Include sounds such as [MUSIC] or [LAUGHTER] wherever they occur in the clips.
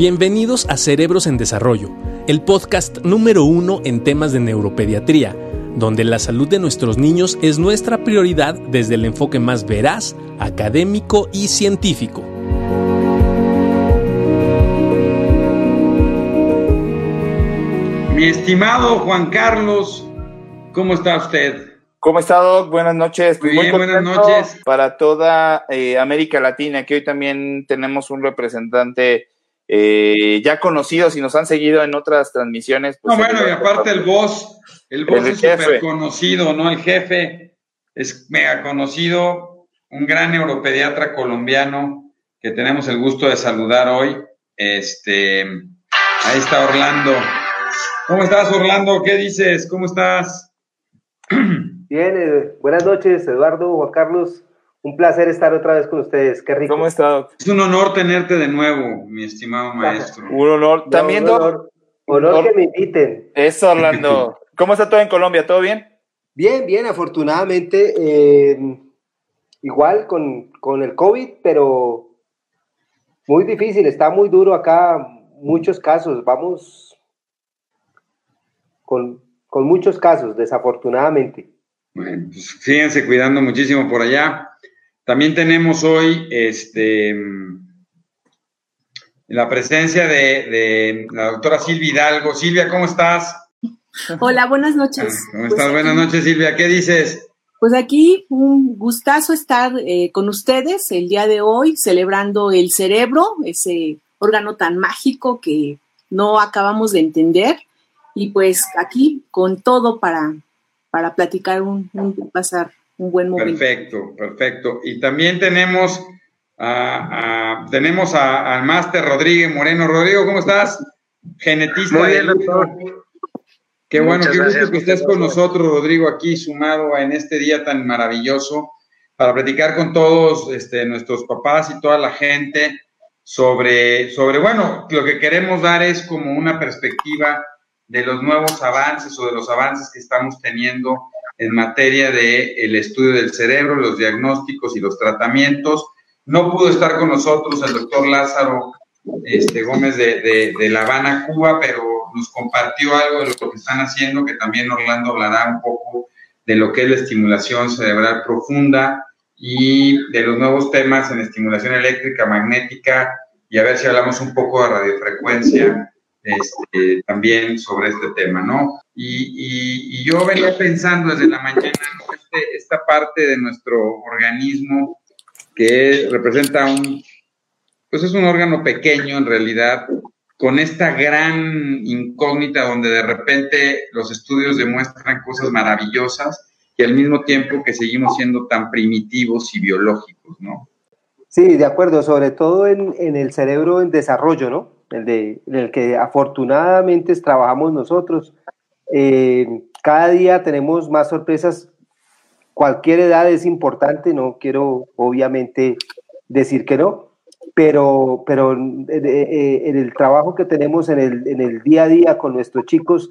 Bienvenidos a Cerebros en Desarrollo, el podcast número uno en temas de neuropediatría, donde la salud de nuestros niños es nuestra prioridad desde el enfoque más veraz, académico y científico. Mi estimado Juan Carlos, ¿cómo está usted? ¿Cómo está, Doc? Buenas noches. Muy bien, buenas noches. Para toda eh, América Latina, que hoy también tenemos un representante eh, ya conocidos y nos han seguido en otras transmisiones. Pues, no, bueno, y aparte el boss, el boss es súper conocido, ¿no? El jefe es mega conocido, un gran neuropediatra colombiano que tenemos el gusto de saludar hoy. Este, ahí está Orlando. ¿Cómo estás, Orlando? ¿Qué dices? ¿Cómo estás? [CLEARS THROAT] Bien, eh, buenas noches, Eduardo, Juan Carlos. Un placer estar otra vez con ustedes. Qué rico. ¿Cómo está, Es un honor tenerte de nuevo, mi estimado maestro. un honor. También, un honor, honor, que me inviten. Eso, Orlando. [LAUGHS] ¿Cómo está todo en Colombia? ¿Todo bien? Bien, bien, afortunadamente. Eh, igual con, con el COVID, pero muy difícil. Está muy duro acá. Muchos casos. Vamos con, con muchos casos, desafortunadamente. Bueno, pues síganse cuidando muchísimo por allá. También tenemos hoy este, la presencia de, la doctora Silvia Hidalgo. Silvia, ¿cómo estás? Hola, buenas noches. Ah, ¿Cómo estás? Pues buenas noches, Silvia. ¿Qué dices? Pues aquí un gustazo estar eh, con ustedes el día de hoy, celebrando el cerebro, ese órgano tan mágico que no acabamos de entender. Y pues aquí con todo para, para platicar un, un pasar un buen momento. Perfecto, perfecto. Y también tenemos a, tenemos al máster Rodríguez Moreno. Rodrigo, ¿cómo estás? Genetista Muy bien, Qué bueno, qué gusto que estés con nosotros, Rodrigo, aquí sumado en este día tan maravilloso para platicar con todos este, nuestros papás y toda la gente sobre, sobre, bueno, lo que queremos dar es como una perspectiva de los nuevos avances o de los avances que estamos teniendo en materia de el estudio del cerebro, los diagnósticos y los tratamientos. No pudo estar con nosotros el doctor Lázaro este, Gómez de, de, La Habana, Cuba, pero nos compartió algo de lo que están haciendo, que también Orlando hablará un poco de lo que es la estimulación cerebral profunda y de los nuevos temas en estimulación eléctrica, magnética, y a ver si hablamos un poco de radiofrecuencia este, también sobre este tema, ¿no? Y, yo venía pensando desde la mañana, este, esta parte de nuestro organismo que representa un, pues es un órgano pequeño en realidad, con esta gran incógnita donde de repente los estudios demuestran cosas maravillosas y al mismo tiempo que seguimos siendo tan primitivos y biológicos, ¿no? Sí, de acuerdo, sobre todo en el cerebro en desarrollo, ¿no? El, de, el que afortunadamente trabajamos nosotros. Eh, cada día tenemos más sorpresas. Cualquier edad es importante, no quiero obviamente decir que no, pero, pero eh, eh, en el trabajo que tenemos en el, en el día a día con nuestros chicos,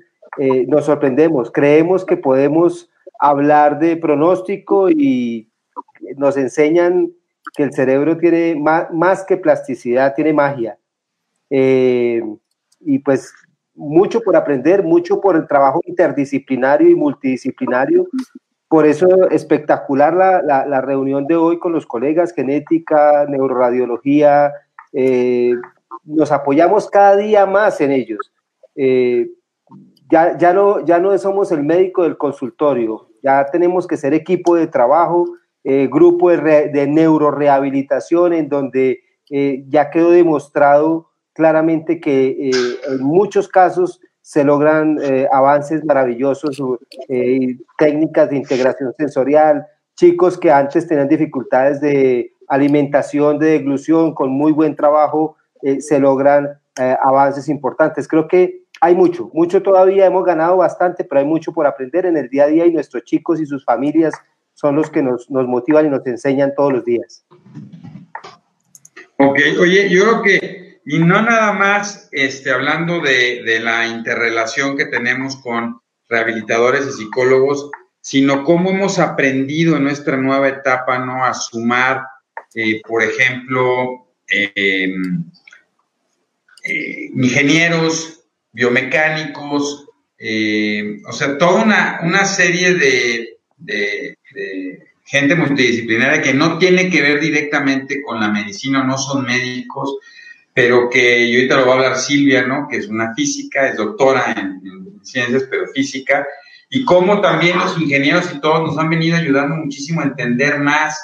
nos sorprendemos, creemos que podemos hablar de pronóstico y nos enseñan que el cerebro tiene más, más que plasticidad, tiene magia. Eh, y pues mucho por aprender, mucho por el trabajo interdisciplinario y multidisciplinario. Por eso espectacular la, la, reunión de hoy con los colegas, genética, neuroradiología. Eh, nos apoyamos cada día más en ellos. Eh, ya, ya, no, ya no somos el médico del consultorio, ya tenemos que ser equipo de trabajo, grupo de, de neurorehabilitación en donde ya quedó demostrado claramente que eh, en muchos casos se logran eh, avances maravillosos, eh, técnicas de integración sensorial, chicos que antes tenían dificultades de alimentación, de deglución, con muy buen trabajo se logran avances importantes. Creo que hay mucho, mucho todavía, hemos ganado bastante, pero hay mucho por aprender en el día a día y nuestros chicos y sus familias son los que nos, nos motivan y nos enseñan todos los días. Ok, oye, yo creo que y no nada más este, hablando de, la interrelación que tenemos con rehabilitadores y psicólogos, sino cómo hemos aprendido en nuestra nueva etapa ¿no? a sumar, eh, por ejemplo, em, eh, ingenieros, biomecánicos, eh, o sea, toda una, serie de, gente multidisciplinaria que no tiene que ver directamente con la medicina, no son médicos, pero que yo ahorita lo va a hablar Silvia, ¿no? Que es una física, es doctora en, en ciencias, pero física, y cómo también los ingenieros y todos nos han venido ayudando muchísimo a entender más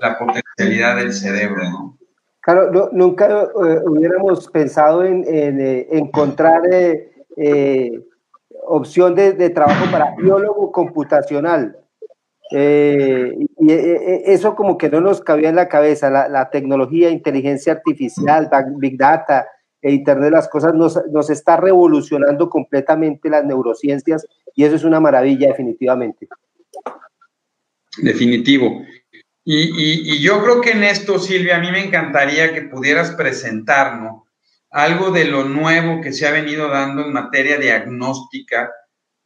la potencialidad del cerebro, ¿no? Claro, nunca eh, hubiéramos pensado en, eh, encontrar eh, opción de, trabajo para biólogo computacional. Y eso como que no nos cabía en la cabeza, la, tecnología, inteligencia artificial, big data, e Internet de las Cosas nos, nos está revolucionando completamente las neurociencias y eso es una maravilla definitivamente. Definitivo. Y, yo creo que en esto, Silvia, a mí me encantaría que pudieras presentarnos algo de lo nuevo que se ha venido dando en materia diagnóstica.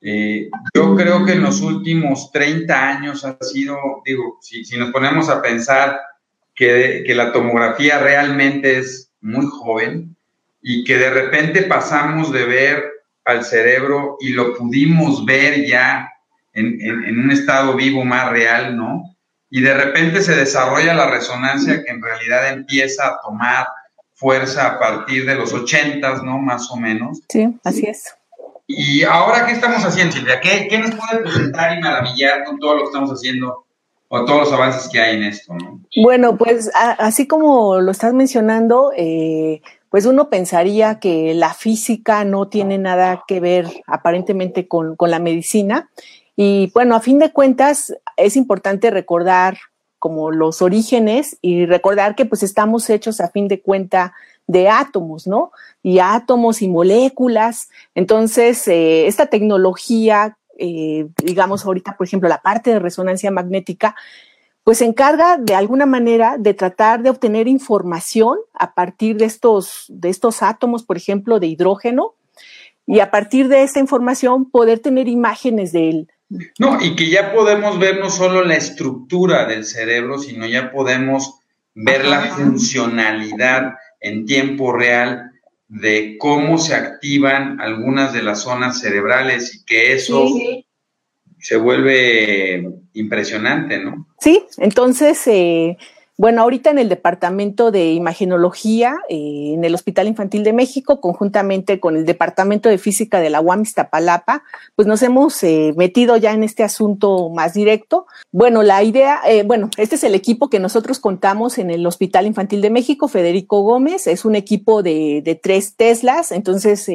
Eh, yo creo que en los últimos 30 años ha sido, digo, si, nos ponemos a pensar que, la tomografía realmente es muy joven y que de repente pasamos de ver al cerebro y lo pudimos ver ya en un estado vivo más real, ¿no? y de repente se desarrolla la resonancia que en realidad empieza a tomar fuerza a partir de los ochentas, ¿no? Más o menos. Sí, así es. Y ahora, ¿qué estamos haciendo, Silvia? ¿Qué, ¿Qué, nos puede presentar y maravillar con todo lo que estamos haciendo o todos los avances que hay en esto? ¿no? Bueno, pues así como lo estás mencionando, eh, pues uno pensaría que la física no tiene nada que ver aparentemente con, con la medicina y bueno, a fin de cuentas, es importante recordar como los orígenes y recordar que pues estamos hechos a fin de cuenta de átomos, ¿no? Y átomos y moléculas. Entonces, eh, esta tecnología, eh, digamos ahorita, por ejemplo, la parte de resonancia magnética, pues se encarga de alguna manera de tratar de obtener información a partir de estos, de estos átomos, por ejemplo, de hidrógeno, y a partir de esta información poder tener imágenes del, no, y que ya podemos ver no solo la estructura del cerebro, sino ya podemos ver la funcionalidad en tiempo real de cómo se activan algunas de las zonas cerebrales y que eso se vuelve impresionante, ¿no? Sí, entonces eh, bueno, ahorita en el Departamento de Imagenología, eh, en el Hospital Infantil de México, conjuntamente con el Departamento de Física de la UAM Iztapalapa, pues nos hemos eh, metido ya en este asunto más directo. Bueno, la idea, eh, bueno, este es el equipo que nosotros contamos en el Hospital Infantil de México, Federico Gómez, es un equipo de, tres Teslas, entonces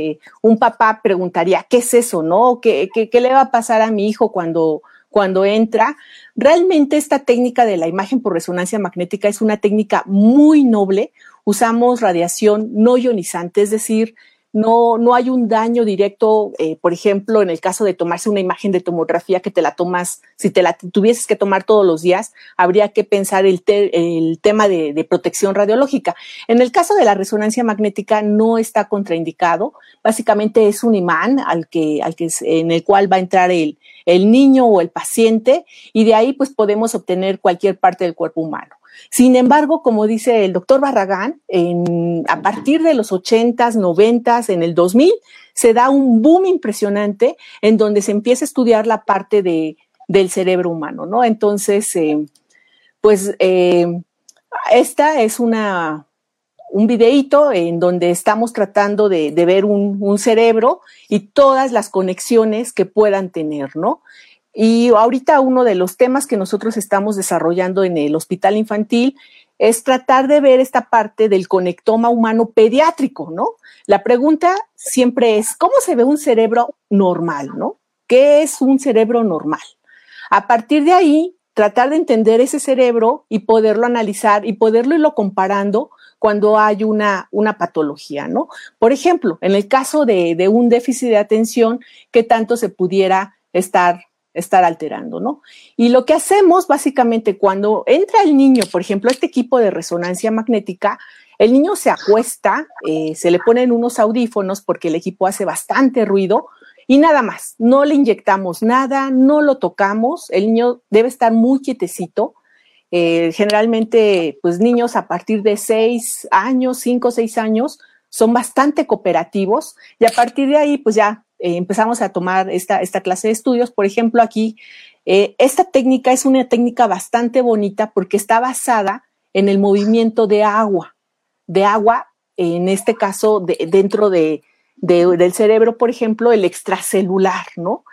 un papá preguntaría, ¿qué es eso, no? ¿Qué, qué, qué le va a pasar a mi hijo cuando cuando entra. Realmente esta técnica de la imagen por resonancia magnética es una técnica muy noble. Usamos radiación no ionizante, es decir, no, no hay un daño directo, eh, por ejemplo, en el caso de tomarse una imagen de tomografía que te la tomas, si te la tuvieses que tomar todos los días, habría que pensar el, el tema de, de, protección radiológica. En el caso de la resonancia magnética no está contraindicado, básicamente es un imán al que, al que, en el cual va a entrar el, el niño o el paciente y de ahí pues podemos obtener cualquier parte del cuerpo humano. Sin embargo, como dice el doctor Barragán, a partir de los 80s, 90s, en el 2000, se da un boom impresionante en donde se empieza a estudiar la parte de, del cerebro humano, ¿no? Entonces, eh, pues eh, esta es una, un videíto en donde estamos tratando de, ver un, un, cerebro y todas las conexiones que puedan tener, ¿no? Y ahorita uno de los temas que nosotros estamos desarrollando en el hospital infantil es tratar de ver esta parte del conectoma humano pediátrico, ¿no? La pregunta siempre es, ¿cómo se ve un cerebro normal, ¿no? ¿Qué es un cerebro normal? A partir de ahí, tratar de entender ese cerebro y poderlo analizar y poderlo irlo comparando cuando hay una, una patología, ¿no? Por ejemplo, en el caso de, de un déficit de atención, ¿qué tanto se pudiera estar estar alterando, ¿no? Y lo que hacemos básicamente cuando entra el niño, por ejemplo, este equipo de resonancia magnética, el niño se acuesta, eh, se le ponen unos audífonos porque el equipo hace bastante ruido y nada más, no le inyectamos nada, no lo tocamos, el niño debe estar muy quietecito. Eh, generalmente, pues niños a partir de seis años, cinco o seis años, son bastante cooperativos y a partir de ahí, pues ya eh, empezamos a tomar esta, esta clase de estudios. Por ejemplo, aquí, eh, esta técnica es una técnica bastante bonita porque está basada en el movimiento de agua, de agua, en este caso, dentro de, del cerebro, por ejemplo, el extracelular, ¿no?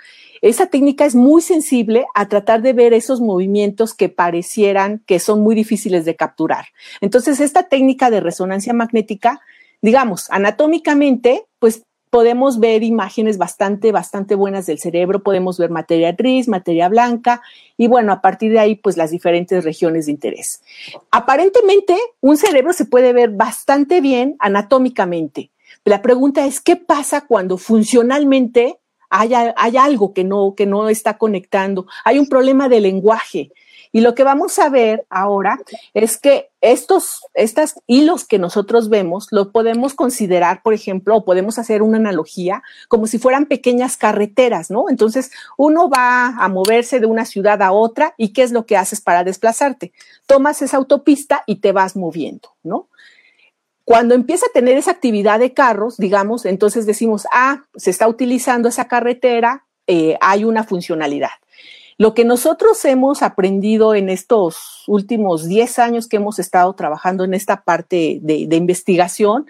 Esa técnica es muy sensible a tratar de ver esos movimientos que parecieran que son muy difíciles de capturar. Entonces, esta técnica de resonancia magnética, digamos, anatómicamente, pues podemos ver imágenes bastante, bastante buenas del cerebro, podemos ver materia gris, materia blanca y bueno, a partir de ahí, pues las diferentes regiones de interés. Aparentemente, un cerebro se puede ver bastante bien anatómicamente. La pregunta es, ¿qué pasa cuando funcionalmente hay, algo que no, que no está conectando? Hay un problema de lenguaje. Y lo que vamos a ver ahora es que estos estas hilos que nosotros vemos lo podemos considerar, por ejemplo, podemos hacer una analogía como si fueran pequeñas carreteras, ¿no? Entonces, uno va a moverse de una ciudad a otra y ¿qué es lo que haces para desplazarte? Tomas esa autopista y te vas moviendo, ¿no? Cuando empieza a tener esa actividad de carros, digamos, entonces decimos, ah, se está utilizando esa carretera, eh, hay una funcionalidad. Lo que nosotros hemos aprendido en estos últimos 10 años que hemos estado trabajando en esta parte de, investigación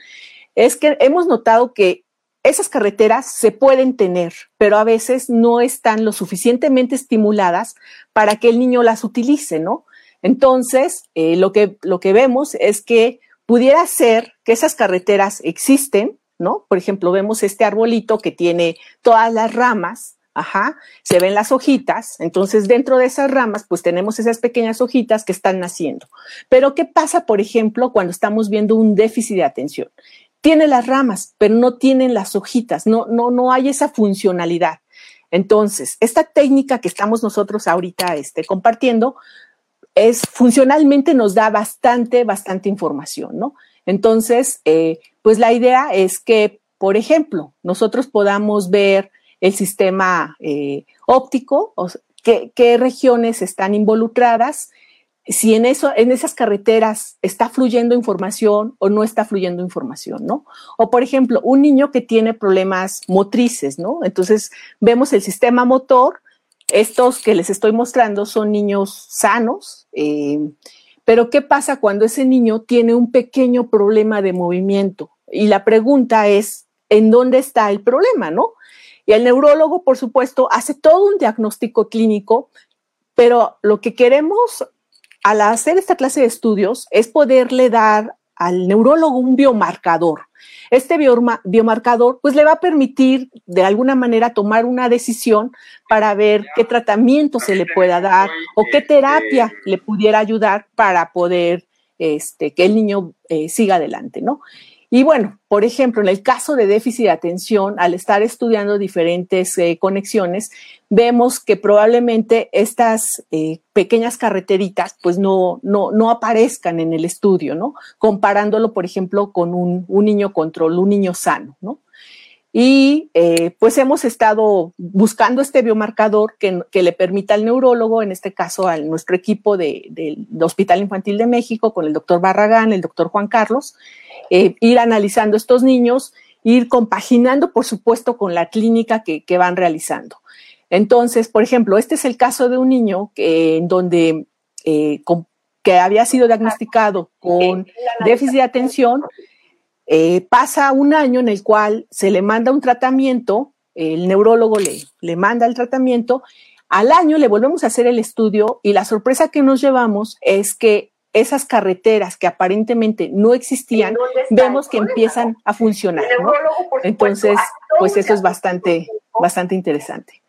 es que hemos notado que esas carreteras se pueden tener, pero a veces no están lo suficientemente estimuladas para que el niño las utilice, ¿no? Entonces, eh, lo, que, lo que vemos es que pudiera ser que esas carreteras existen, ¿no? Por ejemplo, vemos este arbolito que tiene todas las ramas, Ajá, se ven las hojitas, entonces dentro de esas ramas pues tenemos esas pequeñas hojitas que están naciendo. Pero ¿qué pasa, por ejemplo, cuando estamos viendo un déficit de atención? Tiene las ramas, pero no tienen las hojitas, no, no, no hay esa funcionalidad. Entonces, esta técnica que estamos nosotros ahorita este, compartiendo es funcionalmente nos da bastante, bastante información, ¿no? Entonces, eh, pues la idea es que, por ejemplo, nosotros podamos ver el sistema eh, óptico, qué, regiones están involucradas, si en, eso, en esas carreteras está fluyendo información o no está fluyendo información, ¿no? O, por ejemplo, un niño que tiene problemas motrices, ¿no? Entonces, vemos el sistema motor, estos que les estoy mostrando son niños sanos, eh, pero ¿qué pasa cuando ese niño tiene un pequeño problema de movimiento? Y la pregunta es, ¿en dónde está el problema, no? Y el neurólogo, por supuesto, hace todo un diagnóstico clínico, pero lo que queremos al hacer esta clase de estudios es poderle dar al neurólogo un biomarcador. Este biomarcador pues le va a permitir de alguna manera tomar una decisión para ver qué tratamiento se le pueda dar o qué terapia le pudiera ayudar para poder este, que el niño eh, siga adelante, ¿no? Y bueno, por ejemplo, en el caso de déficit de atención, al estar estudiando diferentes eh, conexiones, vemos que probablemente estas eh, pequeñas carreteritas pues no, no, no, aparezcan en el estudio, ¿no? Comparándolo, por ejemplo, con un, un niño control, un niño sano, ¿no? Y eh, pues hemos estado buscando este biomarcador que, que, le permita al neurólogo, en este caso a nuestro equipo del Hospital Infantil de México, con el doctor Barragán, el doctor Juan Carlos, eh, ir analizando estos niños, ir compaginando, por supuesto, con la clínica que, que van realizando. Entonces, por ejemplo, este es el caso de un niño que, en donde eh, que había sido diagnosticado con déficit de atención eh, pasa un año en el cual se le manda un tratamiento, el neurólogo le, le manda el tratamiento, al año le volvemos a hacer el estudio y la sorpresa que nos llevamos es que esas carreteras que aparentemente no existían, vemos que empiezan a funcionar. Entonces, pues eso es bastante, bastante interesante.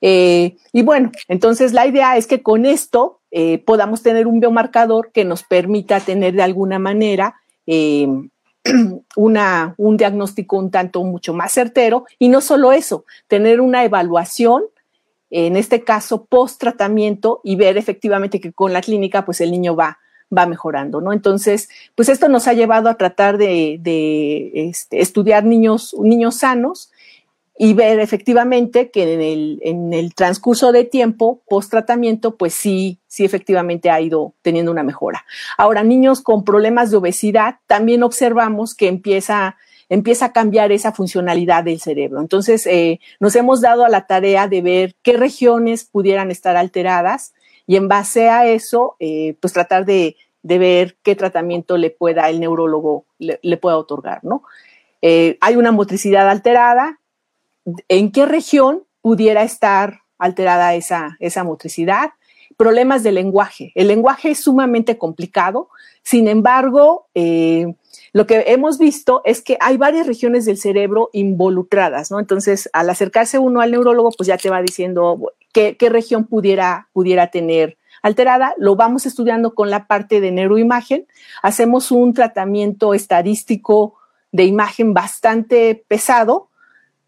Eh, y bueno, entonces la idea es que con esto eh, podamos tener un biomarcador que nos permita tener de alguna manera [CLEARS THROAT] una, un diagnóstico un tanto mucho más certero y no solo eso, tener una evaluación, en este caso post tratamiento y ver efectivamente que con la clínica pues el niño va, va mejorando, ¿no? Entonces, pues esto nos ha llevado a tratar de, este, estudiar niños, niños sanos y ver efectivamente que en el, en el transcurso de tiempo, post tratamiento, pues sí, sí efectivamente ha ido teniendo una mejora. Ahora, niños con problemas de obesidad, también observamos que empieza empieza a cambiar esa funcionalidad del cerebro. Entonces, eh, nos hemos dado a la tarea de ver qué regiones pudieran estar alteradas y en base a eso, eh, pues tratar de, ver qué tratamiento le pueda el neurólogo, le, pueda otorgar, ¿no? Eh, hay una motricidad alterada, ¿en qué región pudiera estar alterada esa, esa motricidad? Problemas de lenguaje. El lenguaje es sumamente complicado, sin embargo, eh, lo que hemos visto es que hay varias regiones del cerebro involucradas, ¿no? Entonces, al acercarse uno al neurólogo, pues ya te va diciendo qué, región pudiera, pudiera tener alterada. Lo vamos estudiando con la parte de neuroimagen. Hacemos un tratamiento estadístico de imagen bastante pesado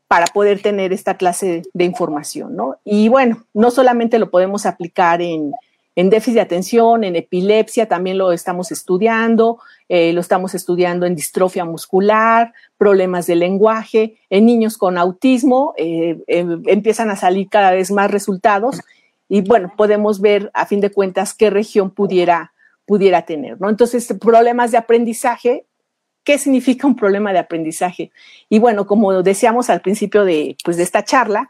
para poder tener esta clase de información, ¿no? Y bueno, no solamente lo podemos aplicar en, déficit de atención, en epilepsia, también lo estamos estudiando, eh, lo estamos estudiando en distrofia muscular, problemas de lenguaje, en niños con autismo, eh, em, empiezan a salir cada vez más resultados y bueno, podemos ver a fin de cuentas qué región pudiera, pudiera tener, ¿no? Entonces, problemas de aprendizaje, ¿qué significa un problema de aprendizaje? Y bueno, como decíamos al principio de, pues, de esta charla,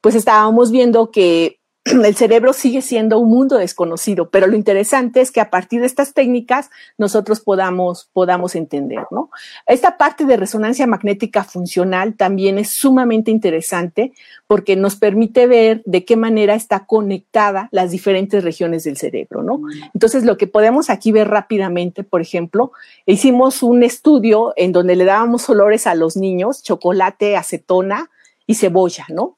pues estábamos viendo que el cerebro sigue siendo un mundo desconocido, pero lo interesante es que a partir de estas técnicas nosotros podamos, podamos entender, ¿no? Esta parte de resonancia magnética funcional también es sumamente interesante porque nos permite ver de qué manera está conectada las diferentes regiones del cerebro, ¿no? Entonces, lo que podemos aquí ver rápidamente, por ejemplo, hicimos un estudio en donde le dábamos olores a los niños, chocolate, acetona y cebolla, ¿no?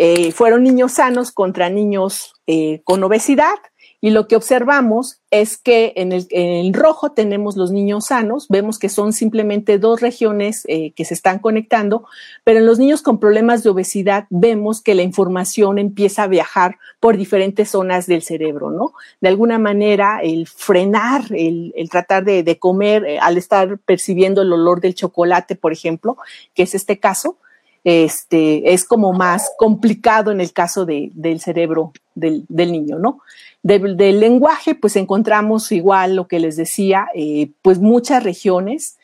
Eh, fueron niños sanos contra niños eh, con obesidad y lo que observamos es que en el, rojo tenemos los niños sanos, vemos que son simplemente dos regiones eh, que se están conectando, pero en los niños con problemas de obesidad vemos que la información empieza a viajar por diferentes zonas del cerebro, ¿no? De alguna manera, el frenar, el, tratar de, de comer, al estar percibiendo el olor del chocolate, por ejemplo, que es este caso, este, es como más complicado en el caso del cerebro del, niño, ¿no? Del, lenguaje, pues encontramos igual lo que les decía, eh, pues muchas regiones,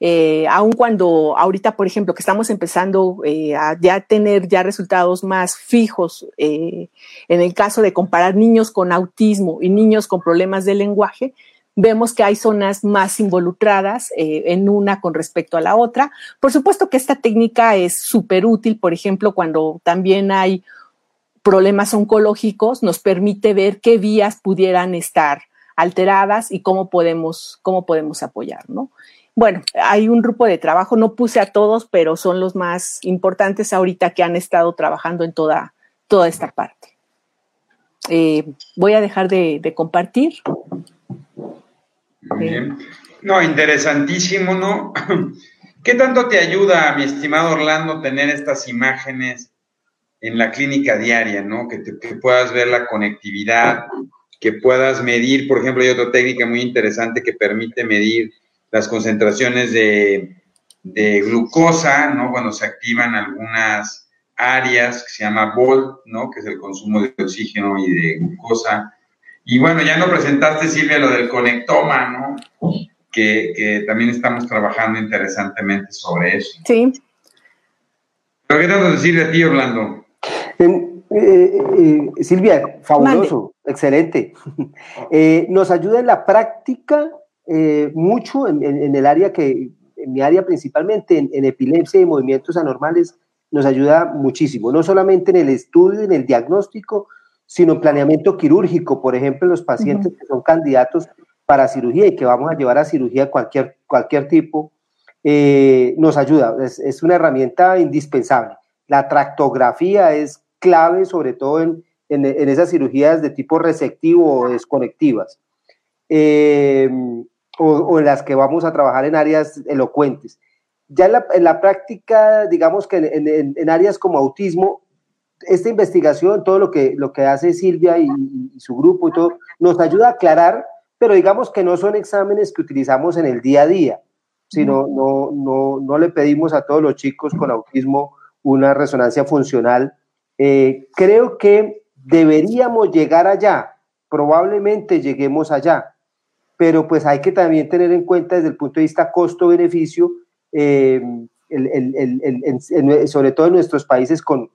eh, aun cuando ahorita, por ejemplo, que estamos empezando eh, a ya tener ya resultados más fijos en el caso de comparar niños con autismo y niños con problemas de lenguaje, vemos que hay zonas más involucradas eh, en una con respecto a la otra. Por supuesto que esta técnica es súper útil, por ejemplo, cuando también hay problemas oncológicos, nos permite ver qué vías pudieran estar alteradas y cómo podemos, cómo podemos apoyar, ¿no? Bueno, hay un grupo de trabajo, no puse a todos, pero son los más importantes ahorita que han estado trabajando en toda, toda esta parte. Eh, voy a dejar de compartir. No, interesantísimo, ¿no? [LAUGHS] ¿Qué tanto te ayuda, mi estimado Orlando, tener estas imágenes en la clínica diaria, ¿no? Que, puedas ver la conectividad, que puedas medir, por ejemplo, hay otra técnica muy interesante que permite medir las concentraciones de, de glucosa, ¿no? Cuando se activan algunas áreas que se llama VOLT, ¿no? Que es el consumo de oxígeno y de glucosa y bueno, ya no presentaste, Silvia, lo del conectoma, ¿no? Que, también estamos trabajando interesantemente sobre eso. Sí. ¿Pero qué tanto decir de ti, Orlando? Eh, eh, Silvia, fabuloso, excelente. [LAUGHS] Eh, nos ayuda en la práctica mucho en, el área que, en mi área principalmente, en, epilepsia y movimientos anormales, nos ayuda muchísimo, no solamente en el estudio, en el diagnóstico, sino en planeamiento quirúrgico, por ejemplo, los pacientes que son candidatos para cirugía y que vamos a llevar a cirugía cualquier, cualquier tipo, eh, nos ayuda, es, una herramienta indispensable. La tractografía es clave, sobre todo en, esas cirugías de tipo receptivo o desconectivas, eh, o, en las que vamos a trabajar en áreas elocuentes. Ya en la, práctica, digamos que en áreas como autismo, esta investigación, todo lo que, lo que hace Silvia y, su grupo y todo, nos ayuda a aclarar, pero digamos que no son exámenes que utilizamos en el día a día, sino no, no, no le pedimos a todos los chicos con autismo una resonancia funcional. Eh, creo que deberíamos llegar allá, probablemente lleguemos allá, pero pues hay que también tener en cuenta desde el punto de vista costo-beneficio eh, sobre todo en nuestros países con,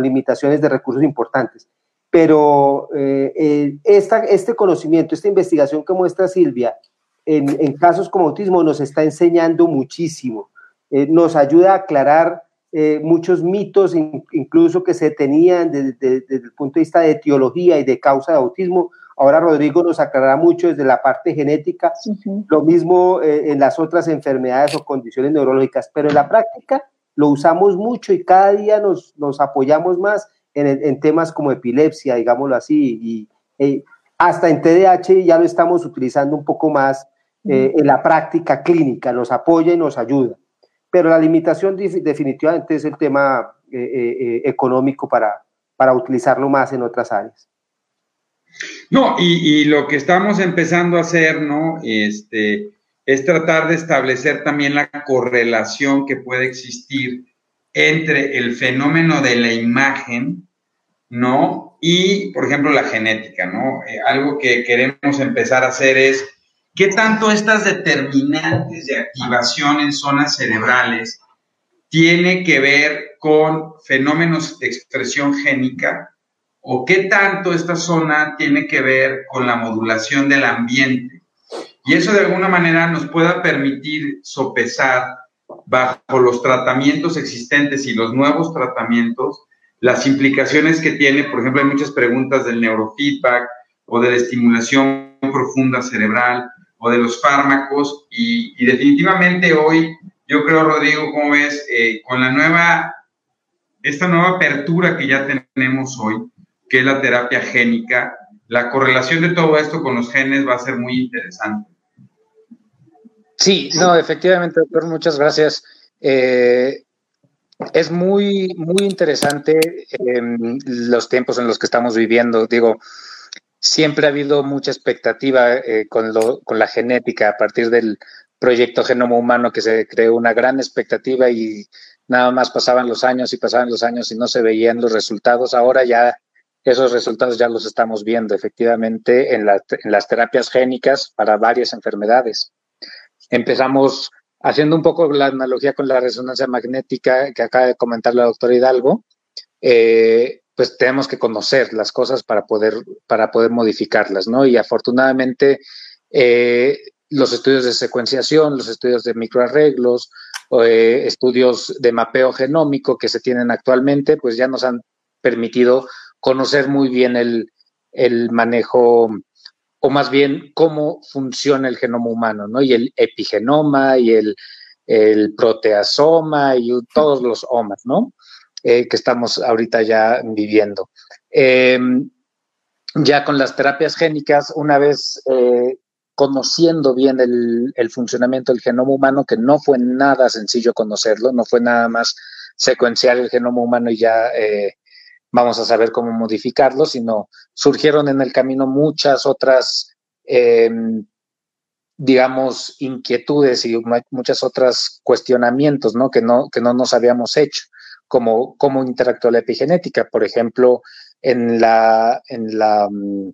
limitaciones de recursos importantes. Pero eh, este conocimiento, esta investigación que muestra Silvia, en, casos como autismo nos está enseñando muchísimo. nos ayuda a aclarar muchos mitos, incluso que se tenían desde, desde, el punto de vista de etiología y de causa de autismo, Ahora Rodrigo nos aclarará mucho desde la parte genética, lo mismo eh, en las otras enfermedades o condiciones neurológicas, pero en la práctica lo usamos mucho y cada día nos, nos apoyamos más en, temas como epilepsia, digámoslo así, y eh, hasta en TDAH ya lo estamos utilizando un poco más eh, en la práctica clínica, nos apoya y nos ayuda. Pero la limitación definitivamente es el tema económico para, para utilizarlo más en otras áreas. No, y, lo que estamos empezando a hacer, ¿no? Este, es tratar de establecer también la correlación que puede existir entre el fenómeno de la imagen, ¿no? Y, por ejemplo, la genética, ¿no? Eh, algo que queremos empezar a hacer es, ¿qué tanto estas determinantes de activación en zonas cerebrales tiene que ver con fenómenos de expresión génica o qué tanto esta zona tiene que ver con la modulación del ambiente. Y eso de alguna manera nos pueda permitir sopesar bajo los tratamientos existentes y los nuevos tratamientos las implicaciones que tiene, por ejemplo, hay muchas preguntas del neurofeedback o de la estimulación profunda cerebral o de los fármacos y, definitivamente hoy, yo creo, Rodrigo, como ves, eh, con la nueva, esta nueva apertura que ya tenemos hoy, que es la terapia génica. La correlación de todo esto con los genes va a ser muy interesante. Sí, no, efectivamente, doctor, muchas gracias. Eh, es muy, muy interesante los tiempos en los que estamos viviendo. Digo, siempre ha habido mucha expectativa eh, con, con la genética a partir del proyecto Genoma Humano, que se creó una gran expectativa y nada más pasaban los años y pasaban los años y no se veían los resultados. Ahora ya esos resultados ya los estamos viendo efectivamente en, las terapias génicas para varias enfermedades. Empezamos haciendo un poco la analogía con la resonancia magnética que acaba de comentar la doctora Hidalgo, eh, pues tenemos que conocer las cosas para poder, para poder modificarlas, ¿no? Y afortunadamente eh, los estudios de secuenciación, los estudios de microarreglos, eh, estudios de mapeo genómico que se tienen actualmente, pues ya nos han permitido conocer muy bien el, manejo, o más bien cómo funciona el genoma humano, ¿no? Y el epigenoma y el, proteasoma y todos los omas, ¿no? Eh, que estamos ahorita ya viviendo. Em, ya con las terapias génicas, una vez eh, conociendo bien el, el, funcionamiento del genoma humano, que no fue nada sencillo conocerlo, no fue nada más secuenciar el genoma humano y ya eh, vamos a saber cómo modificarlo, sino surgieron en el camino muchas otras, em, digamos, inquietudes y muchas otras cuestionamientos, ¿no? Que no, que no nos habíamos hecho, como cómo interactúa la epigenética, por ejemplo, en la, en la, mm,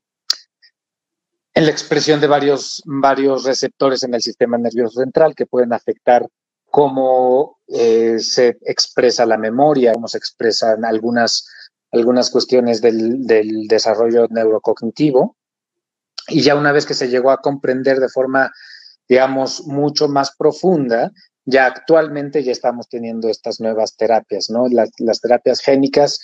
en la expresión de varios, varios receptores en el sistema nervioso central que pueden afectar cómo eh, se expresa la memoria, cómo se expresan algunas algunas cuestiones del, desarrollo neurocognitivo. Y ya una vez que se llegó a comprender de forma, digamos, mucho más profunda, ya actualmente ya estamos teniendo estas nuevas terapias, ¿no? Las, terapias génicas,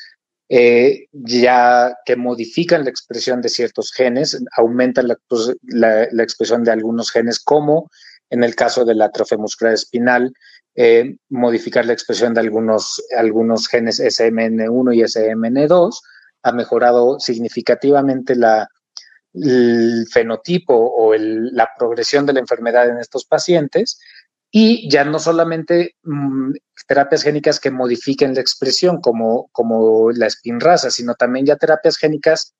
eh, ya que modifican la expresión de ciertos genes, aumentan pues, la, la, expresión de algunos genes, como en el caso de la atrofia muscular espinal, eh, modificar la expresión de algunos, algunos genes SMN1 y SMN2, ha mejorado significativamente la, el fenotipo o la progresión de la enfermedad en estos pacientes y ya no solamente mm, terapias génicas que modifiquen la expresión como, como la espinraza, sino también ya terapias génicas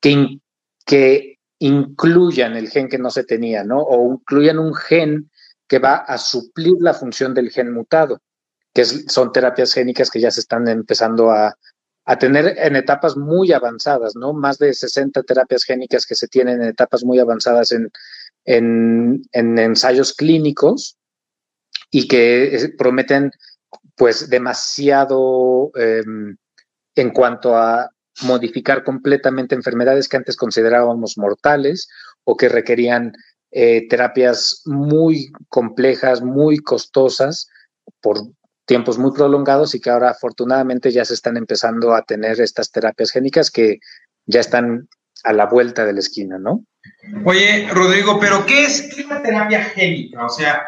que, que incluyan el gen que no se tenía, ¿no? O incluyan un gen que va a suplir la función del gen mutado, que son terapias génicas que ya se están empezando a, tener en etapas muy avanzadas, ¿no? Más de 60 terapias génicas que se tienen en etapas muy avanzadas en, en, ensayos clínicos y que prometen pues demasiado em, en cuanto a modificar completamente enfermedades que antes considerábamos mortales o que requerían eh, terapias muy complejas, muy costosas por tiempos muy prolongados y que ahora afortunadamente ya se están empezando a tener estas terapias génicas que ya están a la vuelta de la esquina, ¿no? Oye, Rodrigo, pero ¿qué es, qué una terapia génica? O sea,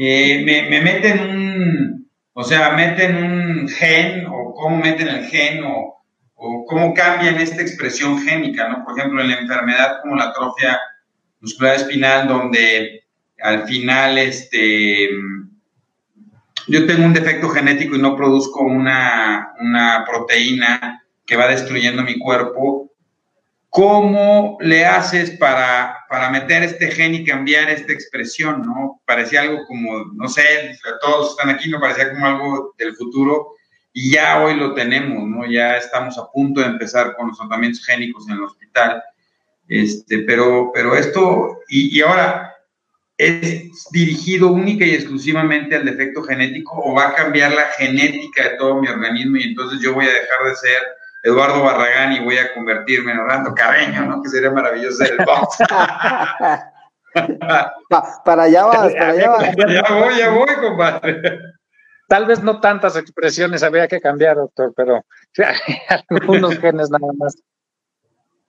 eh, me, me, meten un, o sea, meten un gen o cómo meten el gen o, o cómo cambian esta expresión génica, ¿no? Por ejemplo, en la enfermedad como la atrofia muscular espinal, donde al final, este, yo tengo un defecto genético y no produzco una, una proteína que va destruyendo mi cuerpo, ¿cómo le haces para, para, meter este gen y cambiar esta expresión? ¿no? Parecía algo como, no sé, todos están aquí, no parecía como algo del futuro y ya hoy lo tenemos, ¿no? Ya estamos a punto de empezar con los tratamientos génicos en el hospital. Este, pero, pero esto, y, y ahora, ¿es dirigido única y exclusivamente al defecto genético o va a cambiar la genética de todo mi organismo y entonces yo voy a dejar de ser Eduardo Barragán y voy a convertirme en Orlando Carreño, ¿no? Que sería maravilloso ser el box. [LAUGHS] para allá vas, para allá vas. [LAUGHS] Ya voy, ya voy, compadre. Tal vez no tantas expresiones habría que cambiar, doctor, pero [LAUGHS] algunos genes nada más.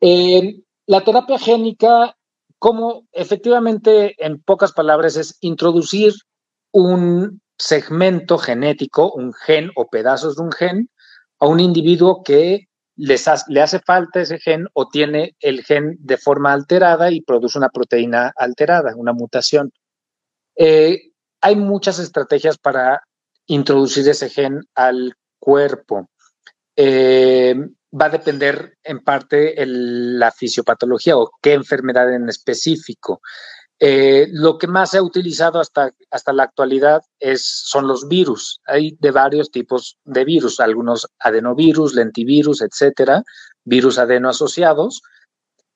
Eh, la terapia génica, como efectivamente en pocas palabras es introducir un segmento genético, un gen o pedazos de un gen, a un individuo que le hace falta ese gen o tiene el gen de forma alterada y produce una proteína alterada, una mutación. Eh, hay muchas estrategias para introducir ese gen al cuerpo. Eh, va a depender en parte la fisiopatología o qué enfermedad en específico. Eh, lo que más se ha utilizado hasta, hasta la actualidad es, son los virus. Hay de varios tipos de virus, algunos adenovirus, lentivirus, etcétera, virus adeno asociados,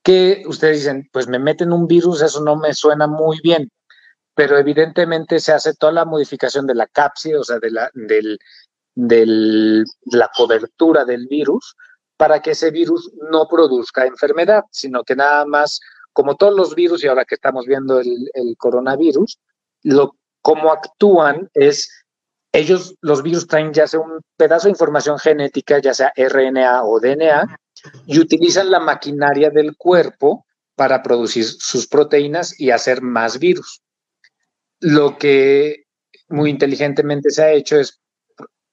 que ustedes dicen, pues me meten un virus, eso no me suena muy bien, pero evidentemente se hace toda la modificación de la cápside, o sea, de la, la cobertura del virus, para que ese virus no produzca enfermedad, sino que nada más como todos los virus, y ahora que estamos viendo el, coronavirus, lo, cómo actúan es, ellos, los virus traen ya sea un pedazo de información genética, ya sea RNA o DNA, y utilizan la maquinaria del cuerpo para producir sus proteínas y hacer más virus. Lo que muy inteligentemente se ha hecho es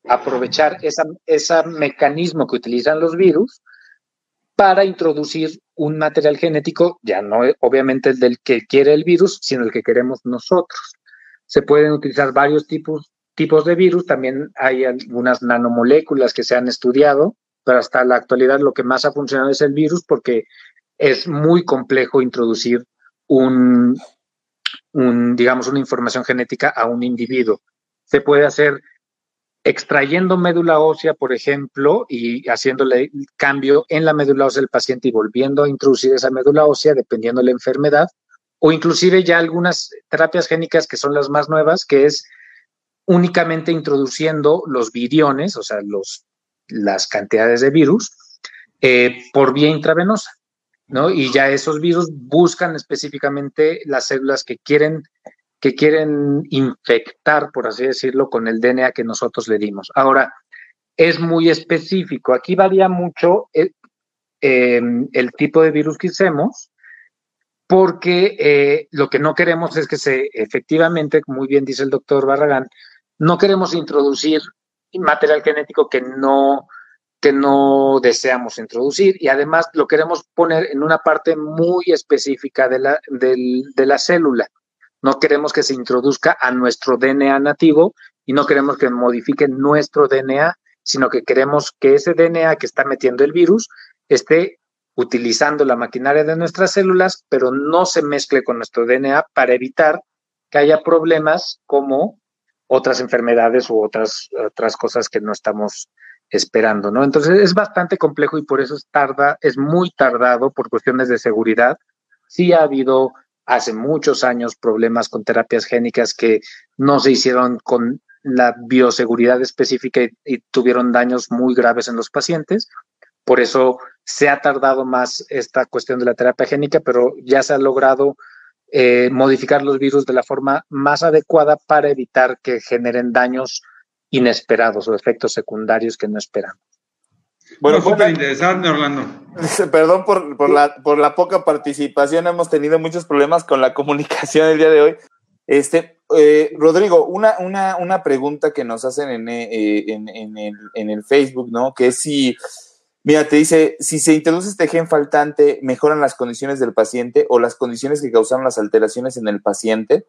aprovechar ese mecanismo que utilizan los virus para introducir un material genético, ya no obviamente el del que quiere el virus, sino el que queremos nosotros. Se pueden utilizar varios tipos, tipos de virus, también hay algunas nanomoléculas que se han estudiado, pero hasta la actualidad lo que más ha funcionado es el virus porque es muy complejo introducir un, un digamos, una información genética a un individuo. Se puede hacer extrayendo médula ósea, por ejemplo, y haciéndole cambio en la médula ósea del paciente y volviendo a introducir esa médula ósea dependiendo de la enfermedad, o inclusive ya algunas terapias génicas que son las más nuevas, que es únicamente introduciendo los viriones, o sea, los, las cantidades de virus, eh, por vía intravenosa, ¿no? Y ya esos virus buscan específicamente las células que quieren que quieren infectar, por así decirlo, con el DNA que nosotros le dimos. Ahora, es muy específico. Aquí varía mucho el, em, tipo de virus que usemos, porque eh, lo que no queremos es que se, efectivamente, muy bien dice el doctor Barragán, no queremos introducir material genético que no, que no deseamos introducir y además lo queremos poner en una parte muy específica de la, de la célula. No queremos que se introduzca a nuestro DNA nativo y no queremos que modifique nuestro DNA, sino que queremos que ese DNA que está metiendo el virus esté utilizando la maquinaria de nuestras células, pero no se mezcle con nuestro DNA para evitar que haya problemas como otras enfermedades u otras, otras cosas que no estamos esperando, ¿no? Entonces es bastante complejo y por eso es tarda, es muy tardado por cuestiones de seguridad. Sí ha habido hace muchos años problemas con terapias génicas que no se hicieron con la bioseguridad específica y, tuvieron daños muy graves en los pacientes. Por eso se ha tardado más esta cuestión de la terapia génica, pero ya se ha logrado eh, modificar los virus de la forma más adecuada para evitar que generen daños inesperados o efectos secundarios que no esperamos. Bueno, súper interesante, Orlando. [LAUGHS] Perdón por, por, la, por la poca participación, hemos tenido muchos problemas con la comunicación el día de hoy. Este, eh, Rodrigo, una, una, una, pregunta que nos hacen en, eh, en, en, el, en, el, Facebook, ¿no? Que es si, mira, te dice, si se introduce este gen faltante, ¿mejoran las condiciones del paciente o las condiciones que causaron las alteraciones en el paciente?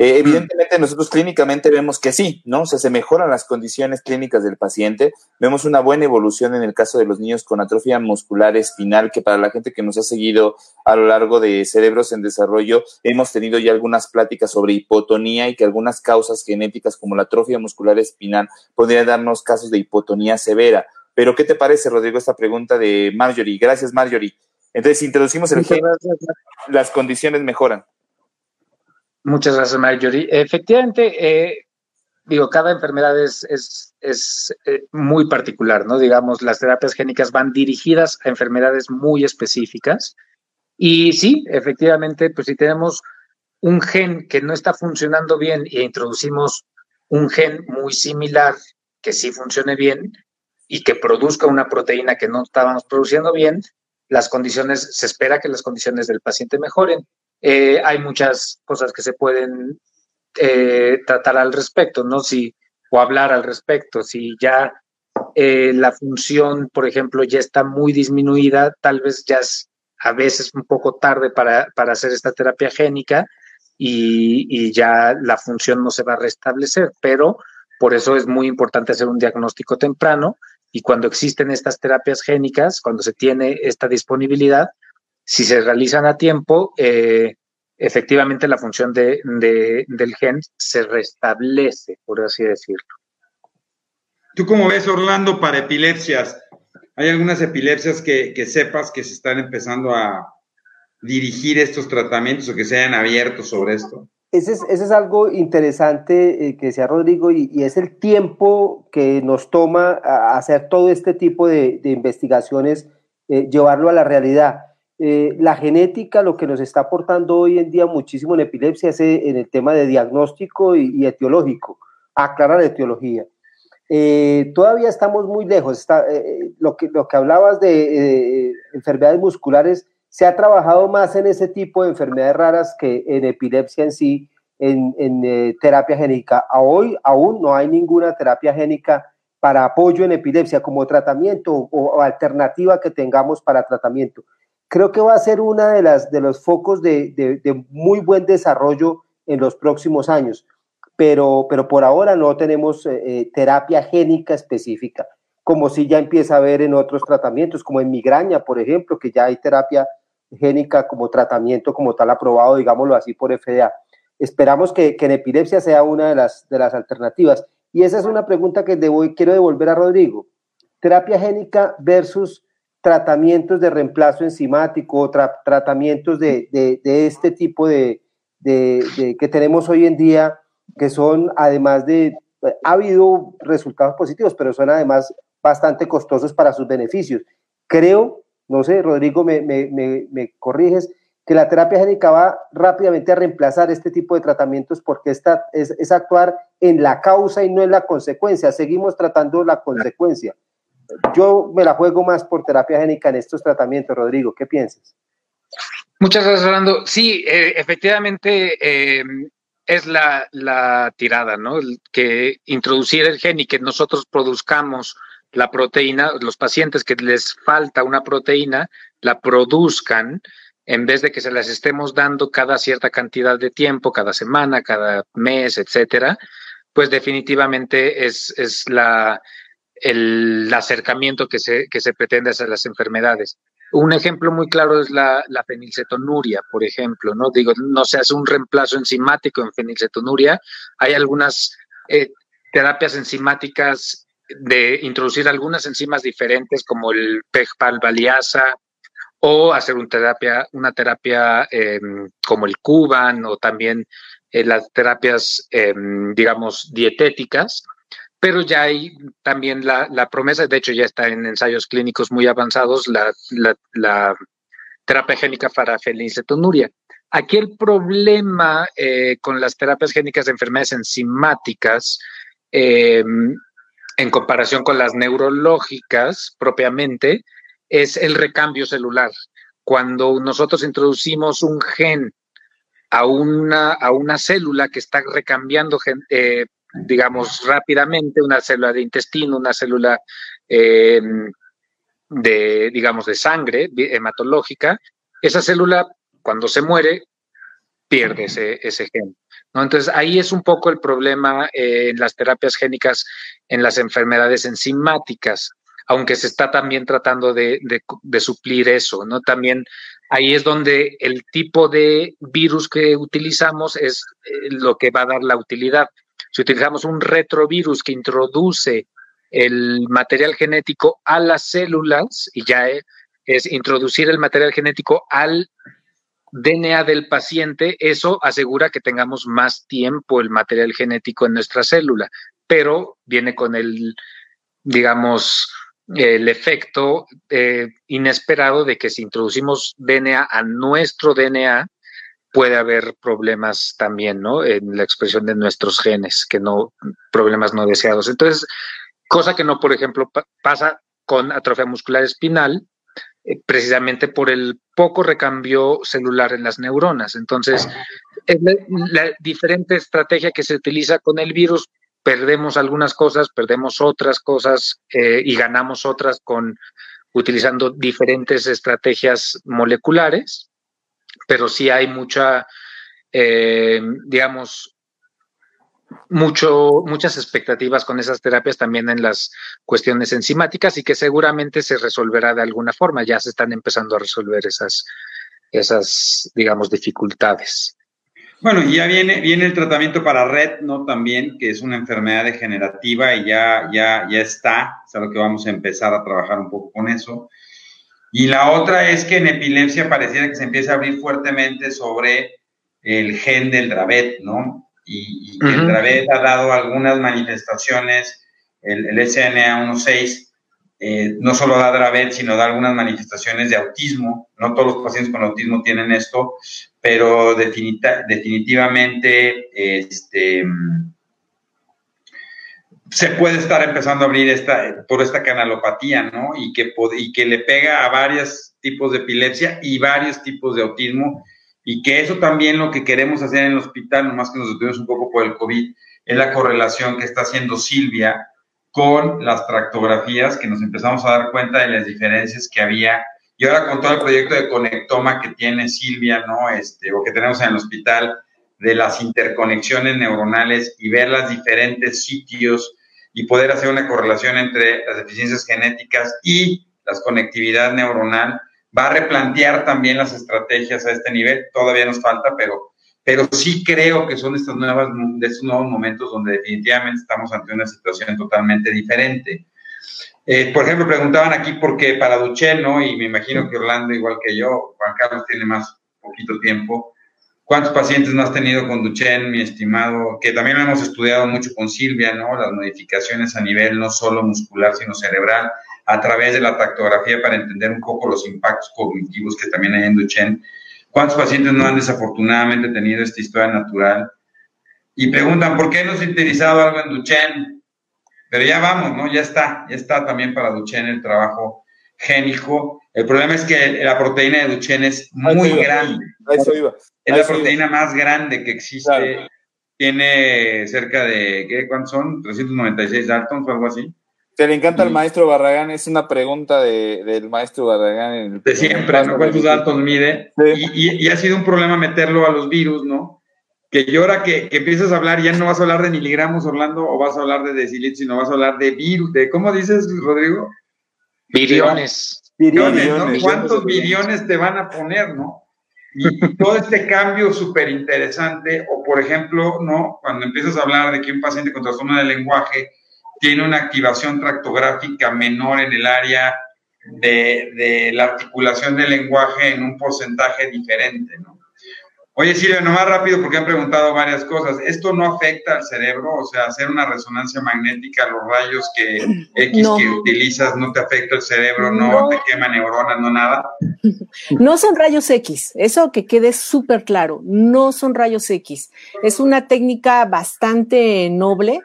Eh, evidentemente nosotros clínicamente vemos que sí, ¿no? O sea, se mejoran las condiciones clínicas del paciente, vemos una buena evolución en el caso de los niños con atrofia muscular espinal, que para la gente que nos ha seguido a lo largo de cerebros en desarrollo, hemos tenido ya algunas pláticas sobre hipotonía y que algunas causas genéticas como la atrofia muscular espinal podrían darnos casos de hipotonía severa. Pero, ¿qué te parece, Rodrigo, esta pregunta de Marjorie? Gracias, Marjorie. Entonces, si introducimos el gen, las condiciones mejoran. Muchas gracias, Marjorie. Efectivamente, eh, digo, cada enfermedad es, es, eh, muy particular, ¿no? Digamos, las terapias génicas van dirigidas a enfermedades muy específicas. Y sí, efectivamente, pues si tenemos un gen que no está funcionando bien e introducimos un gen muy similar que sí funcione bien y que produzca una proteína que no estábamos produciendo bien, las condiciones, se espera que las condiciones del paciente mejoren. Eh, hay muchas cosas que se pueden eh, tratar al respecto, ¿no? Si, o hablar al respecto. Si ya eh, la función, por ejemplo, ya está muy disminuida, tal vez ya es a veces un poco tarde para, para hacer esta terapia génica y, y, ya la función no se va a restablecer, pero por eso es muy importante hacer un diagnóstico temprano y cuando existen estas terapias génicas, cuando se tiene esta disponibilidad, si se realizan a tiempo, eh, efectivamente la función de, del gen se restablece, por así decirlo. ¿Tú cómo ves, Orlando, para epilepsias? ¿Hay algunas epilepsias que, sepas que se están empezando a dirigir estos tratamientos o que se hayan abierto sobre esto? Ese es, es algo interesante eh, que decía Rodrigo y, es el tiempo que nos toma hacer todo este tipo de, investigaciones, eh, llevarlo a la realidad. Eh, la genética lo que nos está aportando hoy en día muchísimo en epilepsia es eh, en el tema de diagnóstico y, etiológico, aclarar la etiología. Eh, todavía estamos muy lejos. Lo, que, lo que hablabas de enfermedades musculares, se ha trabajado más en ese tipo de enfermedades raras que en epilepsia en sí, en, en terapia génica. A hoy aún no hay ninguna terapia génica para apoyo en epilepsia como tratamiento o alternativa que tengamos para tratamiento creo que va a ser uno de, las, de los focos de, muy buen desarrollo en los próximos años, pero, pero por ahora no tenemos eh, eh, terapia génica específica, como si ya empieza a haber en otros tratamientos, como en migraña, por ejemplo, que ya hay terapia génica como tratamiento como tal aprobado, digámoslo así, por FDA. Esperamos que, en epilepsia sea una de las, de las alternativas. Y esa es una pregunta que quiero devolver a Rodrigo. Terapia génica versus tratamientos de reemplazo enzimático, tratamientos de, este tipo de, que tenemos hoy en día, que son además de, ha habido resultados positivos, pero son además bastante costosos para sus beneficios. Creo, no sé, Rodrigo, me, me, corriges, que la terapia génica va rápidamente a reemplazar este tipo de tratamientos porque esta es, es actuar en la causa y no en la consecuencia. Seguimos tratando la consecuencia yo me la juego más por terapia génica en estos tratamientos, Rodrigo. ¿Qué piensas? Muchas gracias, Orlando. Sí, eh, efectivamente eh, es la, tirada, ¿no? Que introducir el gen y que nosotros produzcamos la proteína, los pacientes que les falta una proteína, la produzcan en vez de que se las estemos dando cada cierta cantidad de tiempo, cada semana, cada mes, etcétera, pues definitivamente es, es la, el acercamiento que se, que se pretende hacer las enfermedades. Un ejemplo muy claro es la, fenilcetonuria, por ejemplo, ¿no? Digo, no se hace un reemplazo enzimático en fenilcetonuria. Hay algunas eh, terapias enzimáticas de introducir algunas enzimas diferentes, como el PEGPAL valiasa o hacer una terapia, una terapia em, como el Cuban o también eh, las terapias, em, digamos, dietéticas, pero ya hay también la, promesa, de hecho ya está en ensayos clínicos muy avanzados, la, terapia génica para fenilcetonuria. Aquí el problema eh, con las terapias génicas de enfermedades enzimáticas, em, en comparación con las neurológicas propiamente, es el recambio celular. Cuando nosotros introducimos un gen a una, a una célula que está recambiando eh, digamos, rápidamente una célula de intestino, una célula eh, de, digamos, de sangre hematológica, esa célula, cuando se muere, pierde ese, ese gen. Entonces, ahí es un poco el problema eh, en las terapias génicas en las enfermedades enzimáticas, aunque se está también tratando de, de suplir eso, ¿no? También ahí es donde el tipo de virus que utilizamos es eh, lo que va a dar la utilidad. Si utilizamos un retrovirus que introduce el material genético a las células, y ya es introducir el material genético al DNA del paciente, eso asegura que tengamos más tiempo el material genético en nuestra célula, pero viene con el, digamos, el efecto eh, inesperado de que si introducimos DNA a nuestro DNA, puede haber problemas también, ¿no? En la expresión de nuestros genes, que no, problemas no deseados. Entonces, cosa que no, por ejemplo, pasa con atrofia muscular espinal, eh, precisamente por el poco recambio celular en las neuronas. Entonces, es la, diferente estrategia que se utiliza con el virus, perdemos algunas cosas, perdemos otras cosas eh, y ganamos otras con utilizando diferentes estrategias moleculares pero sí hay mucha, eh, digamos, mucho, muchas expectativas con esas terapias también en las cuestiones enzimáticas y que seguramente se resolverá de alguna forma. Ya se están empezando a resolver esas, esas digamos, dificultades. Bueno, y ya viene, viene el tratamiento para red, ¿no? También, que es una enfermedad degenerativa y ya, ya, ya está, es algo que vamos a empezar a trabajar un poco con eso. Y la otra es que en epilepsia pareciera que se empieza a abrir fuertemente sobre el gen del Dravet, ¿no? Y, el Dravet ha dado algunas manifestaciones, el, el SNA16 eh, no solo da Dravet, sino da algunas manifestaciones de autismo. No todos los pacientes con autismo tienen esto, pero definitivamente este, se puede estar empezando a abrir esta, por esta canalopatía, ¿no? Y que, y que le pega a varios tipos de epilepsia y varios tipos de autismo, y que eso también lo que queremos hacer en el hospital, nomás que nos detuvimos un poco por el COVID, es la correlación que está haciendo Silvia con las tractografías, que nos empezamos a dar cuenta de las diferencias que había. Y ahora con todo el proyecto de conectoma que tiene Silvia, ¿no? Este, o que tenemos en el hospital, de las interconexiones neuronales y ver los diferentes sitios y poder hacer una correlación entre las deficiencias genéticas y la conectividad neuronal, va a replantear también las estrategias a este nivel. Todavía nos falta, pero, pero sí creo que son estas nuevas, de estos nuevos momentos donde definitivamente estamos ante una situación totalmente diferente. Eh, por ejemplo, preguntaban aquí por qué para Duchenne, ¿no? Y me imagino que Orlando, igual que yo, Juan Carlos tiene más poquito tiempo, ¿Cuántos pacientes no has tenido con Duchenne, mi estimado? Que también lo hemos estudiado mucho con Silvia, ¿no? Las modificaciones a nivel no solo muscular, sino cerebral, a través de la tactografía para entender un poco los impactos cognitivos que también hay en Duchenne. ¿Cuántos pacientes no han desafortunadamente tenido esta historia natural? Y preguntan, ¿por qué no se ha utilizado algo en Duchenne? Pero ya vamos, ¿no? Ya está, ya está también para Duchenne el trabajo génico. El problema es que la proteína de Duchenne es muy grande. Eso iba. Es la proteína más grande que existe. Tiene cerca de, ¿qué? ¿Cuántos son? 396 Daltons o algo así. Te le encanta al maestro Barragán, es una pregunta del maestro Barragán. de siempre, ¿no? ¿Cuántos Daltons mide? Y, ha sido un problema meterlo a los virus, ¿no? Que yo ahora que, que empiezas a hablar, ya no vas a hablar de miligramos, Orlando, o vas a hablar de decilitros, sino vas a hablar de virus, de, ¿cómo dices, Rodrigo? Viriones. Viriones, ¿Cuántos viriones te van a poner, no? Y, todo este cambio súper interesante, o por ejemplo, ¿no? Cuando empiezas a hablar de que un paciente con trastorno del lenguaje tiene una activación tractográfica menor en el área de, de la articulación del lenguaje en un porcentaje diferente, ¿no? Oye, Silvia, nomás rápido porque han preguntado varias cosas. ¿Esto no afecta al cerebro? O sea, hacer una resonancia magnética, los rayos que [CLEARS THROAT] X que utilizas no te afecta el cerebro, no, te quema neuronas, no nada. [LAUGHS] No son rayos X, eso que quede súper claro, no son rayos X. Es una técnica bastante noble.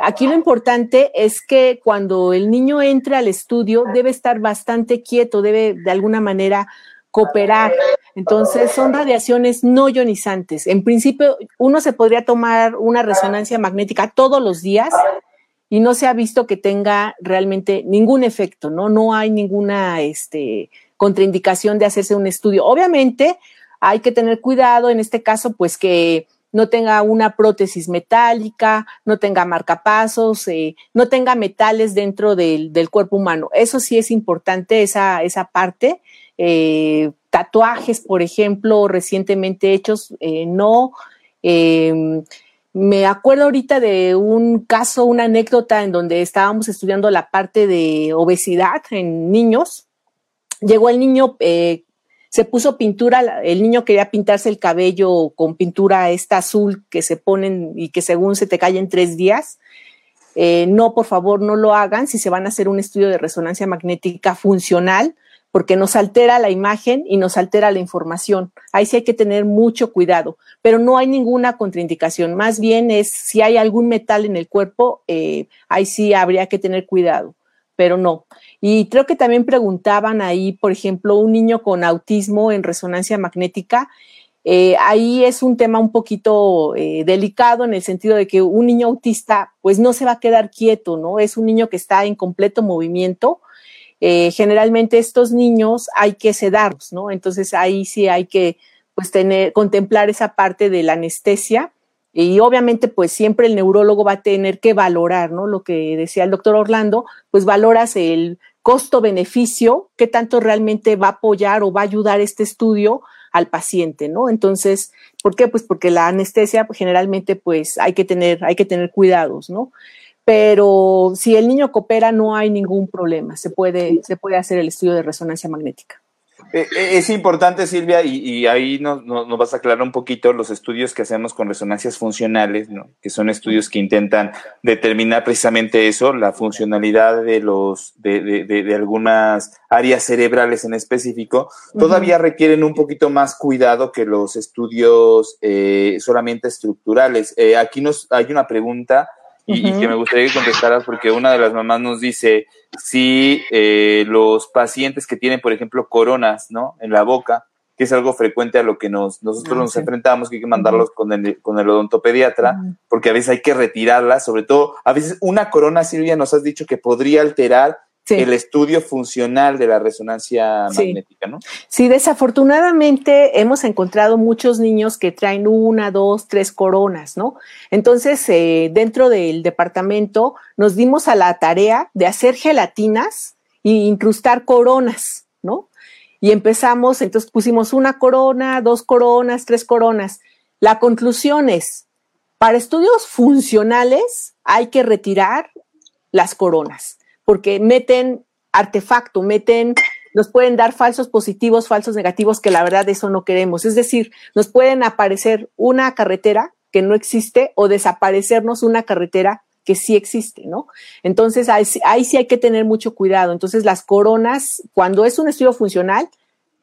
Aquí lo importante es que cuando el niño entre al estudio debe estar bastante quieto, debe de alguna manera cooperar. Entonces, son radiaciones no ionizantes. En principio, uno se podría tomar una resonancia magnética todos los días y no se ha visto que tenga realmente ningún efecto, ¿no? No hay ninguna este, contraindicación de hacerse un estudio. Obviamente, hay que tener cuidado en este caso, pues que no tenga una prótesis metálica, no tenga marcapasos, eh, no tenga metales dentro del, del, cuerpo humano. Eso sí es importante, esa, esa parte. Eh, tatuajes, por ejemplo, recientemente hechos, eh, no. Em, me acuerdo ahorita de un caso, una anécdota en donde estábamos estudiando la parte de obesidad en niños. Llegó el niño, eh, se puso pintura, el niño quería pintarse el cabello con pintura esta azul que se ponen y que según se te cae en tres días. no, por favor, no lo hagan si se van a hacer un estudio de resonancia magnética funcional porque nos altera la imagen y nos altera la información. Ahí sí hay que tener mucho cuidado, pero no hay ninguna contraindicación. Más bien es si hay algún metal en el cuerpo, eh, ahí sí habría que tener cuidado, pero no. Y creo que también preguntaban ahí, por ejemplo, un niño con autismo en resonancia magnética. Eh, ahí es un tema un poquito eh, delicado en el sentido de que un niño autista pues no se va a quedar quieto, ¿no? Es un niño que está en completo movimiento, eh, generalmente estos niños hay que sedarlos, ¿no? Entonces ahí sí hay que pues tener, contemplar esa parte de la anestesia y obviamente pues siempre el neurólogo va a tener que valorar, ¿no? Lo que decía el doctor Orlando, pues valoras el costo-beneficio, qué tanto realmente va a apoyar o va a ayudar este estudio al paciente, ¿no? Entonces, ¿por qué? Pues porque la anestesia pues, generalmente pues hay que tener, hay que tener cuidados, ¿no? Pero si el niño coopera no hay ningún problema, se puede, se puede hacer el estudio de resonancia magnética. Eh, eh, es importante, Silvia, y, ahí nos, vas a aclarar un poquito los estudios que hacemos con resonancias funcionales, que son estudios que intentan determinar precisamente eso, la funcionalidad de, los, de, algunas áreas cerebrales en específico. Todavía requieren un poquito más cuidado que los estudios eh, solamente estructurales. aquí nos hay una pregunta y, que me gustaría que contestaras porque una de las mamás nos dice si eh, los pacientes que tienen, por ejemplo, coronas, ¿no? En la boca, que es algo frecuente a lo que nos, nosotros ah, nos enfrentamos, que hay que mandarlos con, el, con el odontopediatra, porque a veces hay que retirarlas, sobre todo, a veces una corona, Silvia, nos has dicho que podría alterar el estudio funcional de la resonancia magnética, ¿no? Sí, desafortunadamente hemos encontrado muchos niños que traen una, dos, tres coronas, ¿no? Entonces, eh, dentro del departamento nos dimos a la tarea de hacer gelatinas e incrustar coronas, ¿no? Y empezamos, entonces pusimos una corona, dos coronas, tres coronas. La conclusión es, para estudios funcionales hay que retirar las coronas porque meten artefacto, meten, nos pueden dar falsos positivos, falsos negativos, que la verdad eso no queremos. Es decir, nos pueden aparecer una carretera que no existe o desaparecernos una carretera que sí existe, ¿no? Entonces, ahí, ahí, sí hay que tener mucho cuidado. Entonces, las coronas, cuando es un estudio funcional,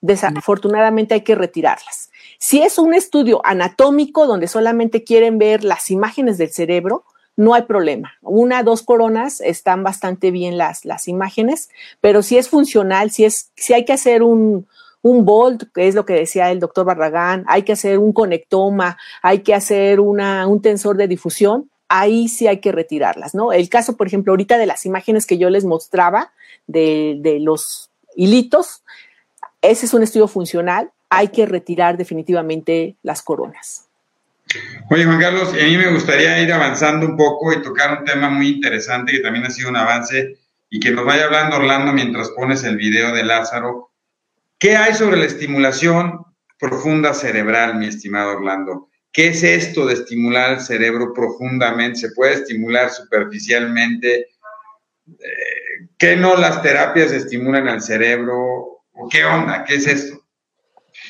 desafortunadamente hay que retirarlas. Si es un estudio anatómico donde solamente quieren ver las imágenes del cerebro, no hay problema. Una, dos coronas están bastante bien las, las imágenes, pero si es funcional, si, es, si hay que hacer un, un bolt, que es lo que decía el doctor Barragán, hay que hacer un conectoma, hay que hacer una, un tensor de difusión, ahí sí hay que retirarlas, ¿no? El caso, por ejemplo, ahorita de las imágenes que yo les mostraba de, de los hilitos, ese es un estudio funcional, hay que retirar definitivamente las coronas. Oye, Juan Carlos, a mí me gustaría ir avanzando un poco y tocar un tema muy interesante que también ha sido un avance y que nos vaya hablando Orlando mientras pones el video de Lázaro. ¿Qué hay sobre la estimulación profunda cerebral, mi estimado Orlando? ¿Qué es esto de estimular el cerebro profundamente? ¿Se puede estimular superficialmente? eh, ¿qué no las terapias estimulan al cerebro? ¿O qué onda? ¿Qué es esto?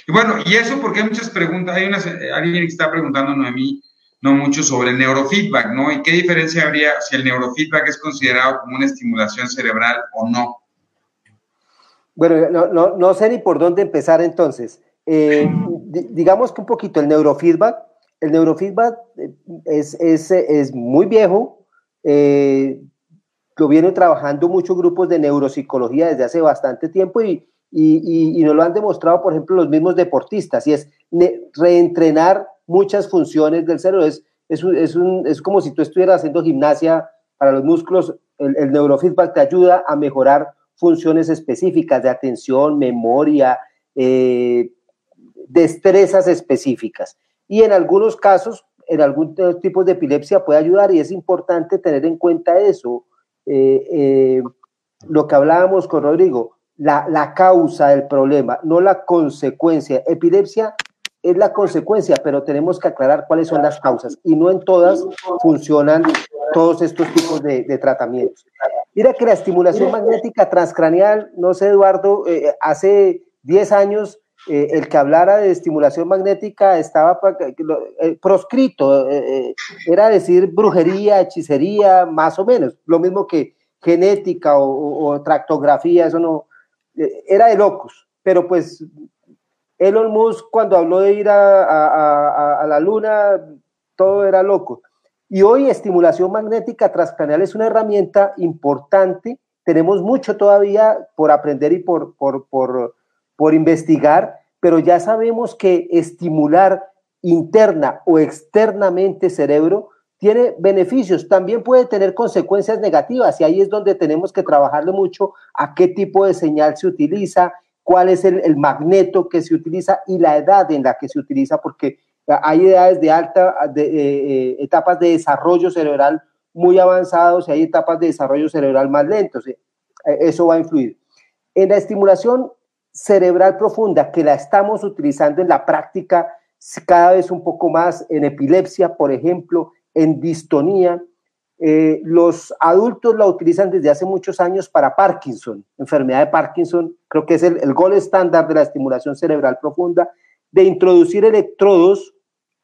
Y bueno, y eso porque hay muchas preguntas, hay una, alguien que está preguntándonos a mí, no mucho sobre el neurofeedback, ¿no? ¿Y qué diferencia habría si el neurofeedback es considerado como una estimulación cerebral o no? Bueno, no, no, no sé ni por dónde empezar entonces. Eh, digamos que un poquito el neurofeedback, el neurofeedback eh, es, es, es muy viejo, eh, lo vienen trabajando muchos grupos de neuropsicología desde hace bastante tiempo y, y, y, nos lo han demostrado, por ejemplo, los mismos deportistas, y es reentrenar muchas funciones del cerebro. Es, es, es, un, es como si tú estuvieras haciendo gimnasia para los músculos, el, el, neurofeedback te ayuda a mejorar funciones específicas de atención, memoria, eh, destrezas específicas. Y en algunos casos, en algún tipo de epilepsia puede ayudar y es importante tener en cuenta eso. Eh, eh, lo que hablábamos con Rodrigo, la, la, causa del problema, no la consecuencia. Epilepsia es la consecuencia, pero tenemos que aclarar cuáles son las causas y no en todas funcionan todos estos tipos de, tratamientos. Mira que la estimulación magnética transcraneal, no sé Eduardo, eh, hace 10 años eh, el que hablara de estimulación magnética estaba eh, proscrito, era decir brujería, hechicería, más o menos, lo mismo que genética o tractografía, eso no, era de locos, pero pues Elon Musk cuando habló de ir a, a, la luna, todo era loco. Y hoy estimulación magnética transcranial es una herramienta importante. Tenemos mucho todavía por aprender y por, por, por, por investigar, pero ya sabemos que estimular interna o externamente cerebro tiene beneficios, también puede tener consecuencias negativas y ahí es donde tenemos que trabajarle mucho a qué tipo de señal se utiliza, cuál es el, el, magneto que se utiliza y la edad en la que se utiliza, porque hay edades de alta, de, eh, etapas de desarrollo cerebral muy avanzados y hay etapas de desarrollo cerebral más lentos. Eh, eso va a influir. En la estimulación cerebral profunda, que la estamos utilizando en la práctica cada vez un poco más en epilepsia, por ejemplo, en distonía, eh, los adultos la utilizan desde hace muchos años para Parkinson, enfermedad de Parkinson, creo que es el, el gol estándar de la estimulación cerebral profunda, de introducir electrodos,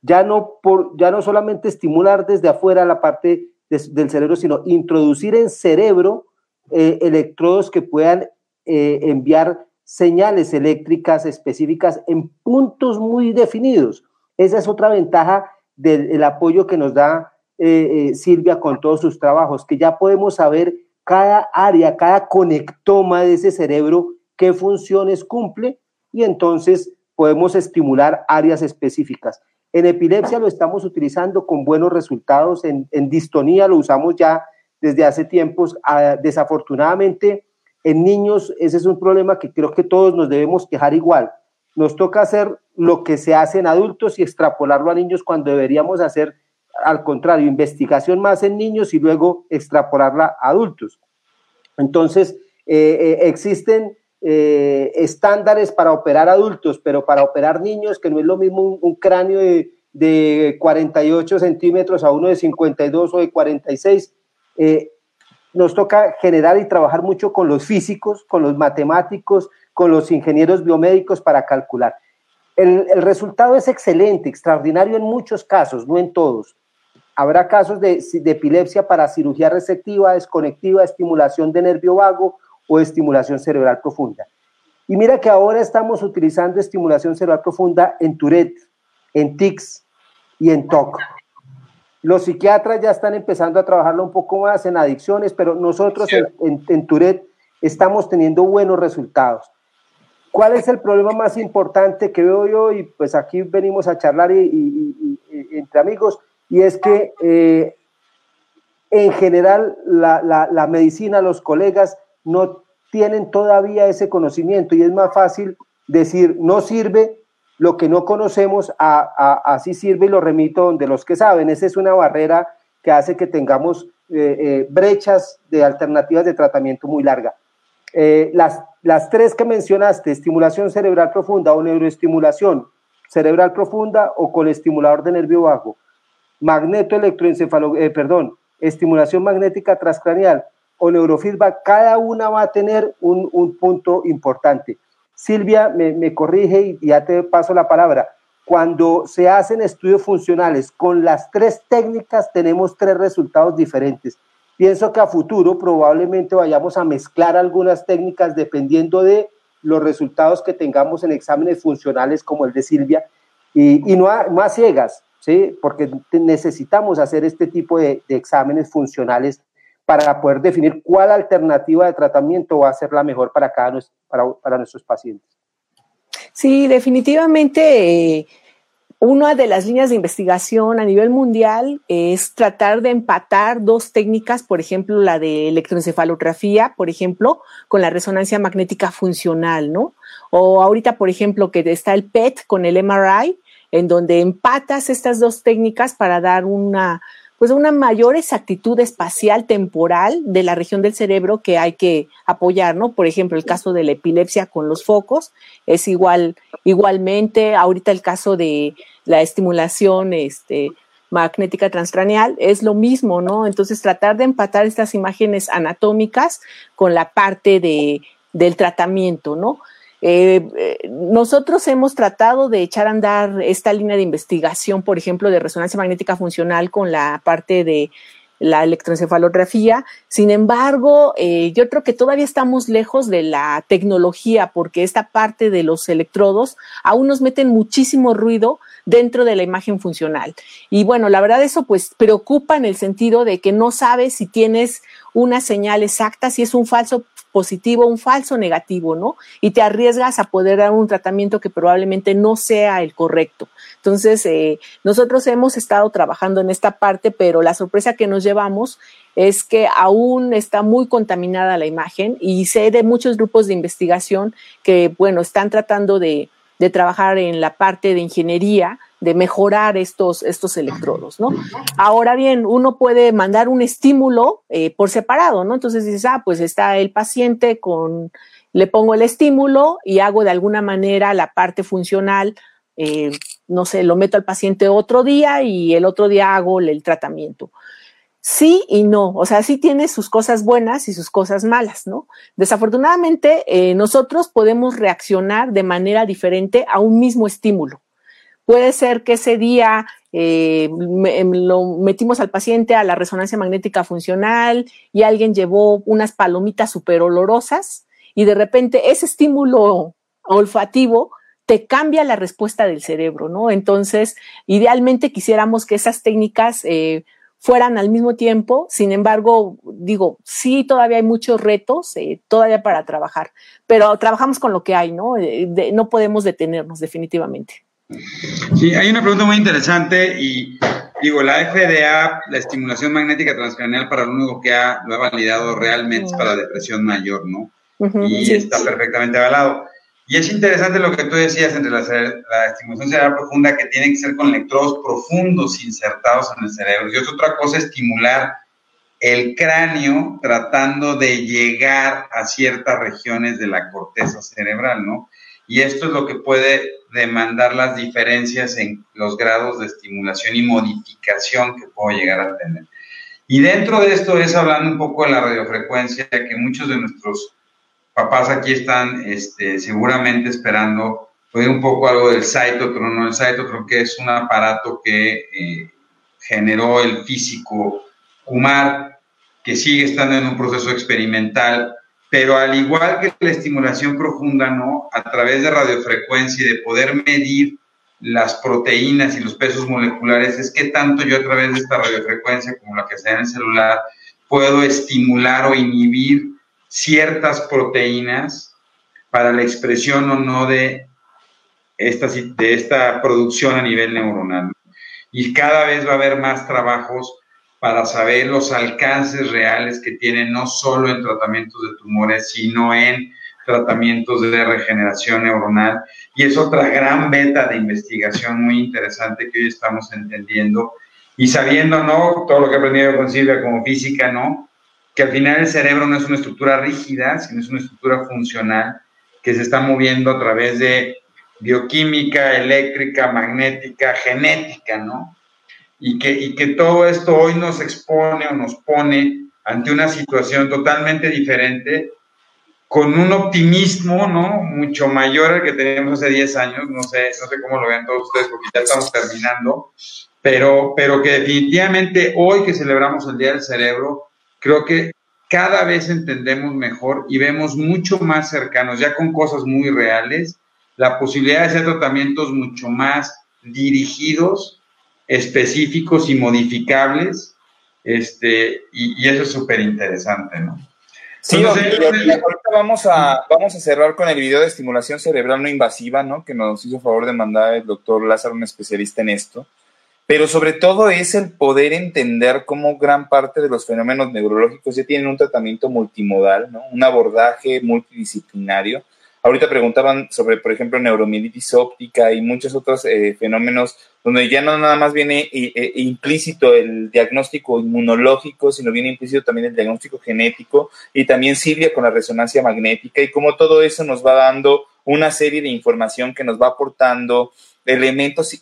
ya no, por, ya no solamente estimular desde afuera la parte de, del cerebro, sino introducir en cerebro eh, electrodos que puedan eh, enviar señales eléctricas específicas en puntos muy definidos. Esa es otra ventaja del apoyo que nos da eh, eh, Silvia con todos sus trabajos, que ya podemos saber cada área, cada conectoma de ese cerebro, qué funciones cumple y entonces podemos estimular áreas específicas. En epilepsia lo estamos utilizando con buenos resultados, en, en distonía lo usamos ya desde hace tiempos. Ah, desafortunadamente, en niños ese es un problema que creo que todos nos debemos quejar igual. Nos toca hacer lo que se hace en adultos y extrapolarlo a niños cuando deberíamos hacer al contrario, investigación más en niños y luego extrapolarla a adultos. Entonces, eh, eh, existen eh, estándares para operar adultos, pero para operar niños, que no es lo mismo un, cráneo de, de, 48 centímetros a uno de 52 o de 46, eh, nos toca generar y trabajar mucho con los físicos, con los matemáticos, con los ingenieros biomédicos para calcular. El, el resultado es excelente, extraordinario en muchos casos, no en todos Habrá casos de, de, epilepsia para cirugía receptiva, desconectiva, estimulación de nervio vago o estimulación cerebral profunda. Y mira que ahora estamos utilizando estimulación cerebral profunda en Tourette, en tics y en TOC. Los psiquiatras ya están empezando a trabajarlo un poco más en adicciones, pero nosotros en, en, en Tourette estamos teniendo buenos resultados. ¿Cuál es el problema más importante que veo yo? Y pues aquí venimos a charlar y, entre amigos y es que eh, en general la, medicina, los colegas no tienen todavía ese conocimiento y es más fácil decir no sirve lo que no conocemos, a, a, así sirve y lo remito donde los que saben. Esa es una barrera que hace que tengamos eh, eh, brechas de alternativas de tratamiento muy larga. Eh, las, las tres que mencionaste, estimulación cerebral profunda o neuroestimulación cerebral profunda o con estimulador de nervio bajo, magneto eh, perdón, estimulación magnética transcranial o neurofeedback, cada una va a tener un, un punto importante. Silvia me, me corrige y ya te paso la palabra. Cuando se hacen estudios funcionales con las tres técnicas, tenemos tres resultados diferentes. Pienso que a futuro probablemente vayamos a mezclar algunas técnicas dependiendo de los resultados que tengamos en exámenes funcionales como el de Silvia y, y no, más ciegas, ¿sí? porque necesitamos hacer este tipo de, de exámenes funcionales para poder definir cuál alternativa de tratamiento va a ser la mejor para, cada, para, para nuestros pacientes. Sí, definitivamente. Eh, una de las líneas de investigación a nivel mundial es tratar de empatar dos técnicas, por ejemplo, la de electroencefalografía, por ejemplo, con la resonancia magnética funcional, ¿no? O ahorita, por ejemplo, que está el PET con el MRI, en donde empatas estas dos técnicas para dar una, pues una mayor exactitud espacial temporal de la región del cerebro que hay que apoyar, ¿no? Por ejemplo, el caso de la epilepsia con los focos es igual, igualmente, ahorita el caso de la estimulación este, magnética transcranial es lo mismo, ¿no? Entonces, tratar de empatar estas imágenes anatómicas con la parte de, del tratamiento, ¿no? Eh, eh, nosotros hemos tratado de echar a andar esta línea de investigación, por ejemplo, de resonancia magnética funcional con la parte de la electroencefalografía. Sin embargo, eh, yo creo que todavía estamos lejos de la tecnología porque esta parte de los electrodos aún nos meten muchísimo ruido dentro de la imagen funcional. Y bueno, la verdad eso pues preocupa en el sentido de que no sabes si tienes una señal exacta, si es un falso positivo, un falso negativo, ¿no? Y te arriesgas a poder dar un tratamiento que probablemente no sea el correcto. Entonces, eh, nosotros hemos estado trabajando en esta parte, pero la sorpresa que nos llevamos es que aún está muy contaminada la imagen y sé de muchos grupos de investigación que, bueno, están tratando de, de trabajar en la parte de ingeniería de mejorar estos, estos electrodos, ¿no? Ahora bien, uno puede mandar un estímulo eh, por separado, ¿no? Entonces dices, ah, pues está el paciente con, le pongo el estímulo y hago de alguna manera la parte funcional, eh, no sé, lo meto al paciente otro día y el otro día hago el tratamiento. Sí y no, o sea, sí tiene sus cosas buenas y sus cosas malas, ¿no? Desafortunadamente, eh, nosotros podemos reaccionar de manera diferente a un mismo estímulo. Puede ser que ese día eh, em, lo metimos al paciente a la resonancia magnética funcional y alguien llevó unas palomitas súper olorosas y de repente ese estímulo olfativo te cambia la respuesta del cerebro, ¿no? Entonces, idealmente quisiéramos que esas técnicas eh, fueran al mismo tiempo, sin embargo, digo, sí, todavía hay muchos retos, eh, todavía para trabajar, pero trabajamos con lo que hay, ¿no? no podemos detenernos definitivamente. Sí, hay una pregunta muy interesante y digo, la FDA, la estimulación magnética transcranial para lo único que ha, lo ha validado realmente es para depresión mayor, ¿no? y está perfectamente avalado. Y es interesante lo que tú decías entre la, estimulación cerebral profunda que tiene que ser con electrodos profundos insertados en el cerebro. Y es otra cosa estimular el cráneo tratando de llegar a ciertas regiones de la corteza cerebral, ¿no? Y esto es lo que puede demandar las diferencias en los grados de estimulación y modificación que puedo llegar a tener. Y dentro de esto es hablando un poco de la radiofrecuencia, que muchos de nuestros papás aquí están este, seguramente esperando oír un poco algo del cytotron. El cytotron que es un aparato que eh, generó el físico Kumar, que sigue estando en un proceso experimental pero al igual que la estimulación profunda, ¿no? A través de radiofrecuencia y de poder medir las proteínas y los pesos moleculares, es que tanto yo a través de esta radiofrecuencia como la que sea en el celular puedo estimular o inhibir ciertas proteínas para la expresión o no de esta, de esta producción a nivel neuronal. Y cada vez va a haber más trabajos para saber los alcances reales que tienen no solo en tratamientos de tumores, sino en tratamientos de regeneración neuronal. Y es otra gran beta de investigación muy interesante que hoy estamos entendiendo y sabiendo, ¿no? Todo lo que he aprendido con Silvia como física, ¿no? Que al final el cerebro no es una estructura rígida, sino es una estructura funcional que se está moviendo a través de bioquímica, eléctrica, magnética, genética, ¿no? y que, y que todo esto hoy nos expone o nos pone ante una situación totalmente diferente, con un optimismo, ¿no? Mucho mayor al que teníamos hace 10 años, no sé, no sé cómo lo ven todos ustedes, porque ya estamos terminando, pero, pero que definitivamente hoy que celebramos el Día del Cerebro, creo que cada vez entendemos mejor y vemos mucho más cercanos, ya con cosas muy reales, la posibilidad de hacer tratamientos mucho más dirigidos, específicos y modificables, este, y, eso es súper interesante, ¿no? Sí, ahorita vamos a, vamos a cerrar con el video de estimulación cerebral no invasiva, ¿no? Que nos hizo favor de mandar el doctor Lázaro, un especialista en esto. Pero sobre todo es el poder entender cómo gran parte de los fenómenos neurológicos ya tienen un tratamiento multimodal, ¿no? Un abordaje multidisciplinario Ahorita preguntaban sobre, por ejemplo, neuromielitis óptica y muchos otros eh, fenómenos donde ya no nada más viene eh, eh, implícito el diagnóstico inmunológico, sino viene implícito también el diagnóstico genético y también Silvia con la resonancia magnética y cómo todo eso nos va dando una serie de información que nos va aportando elementos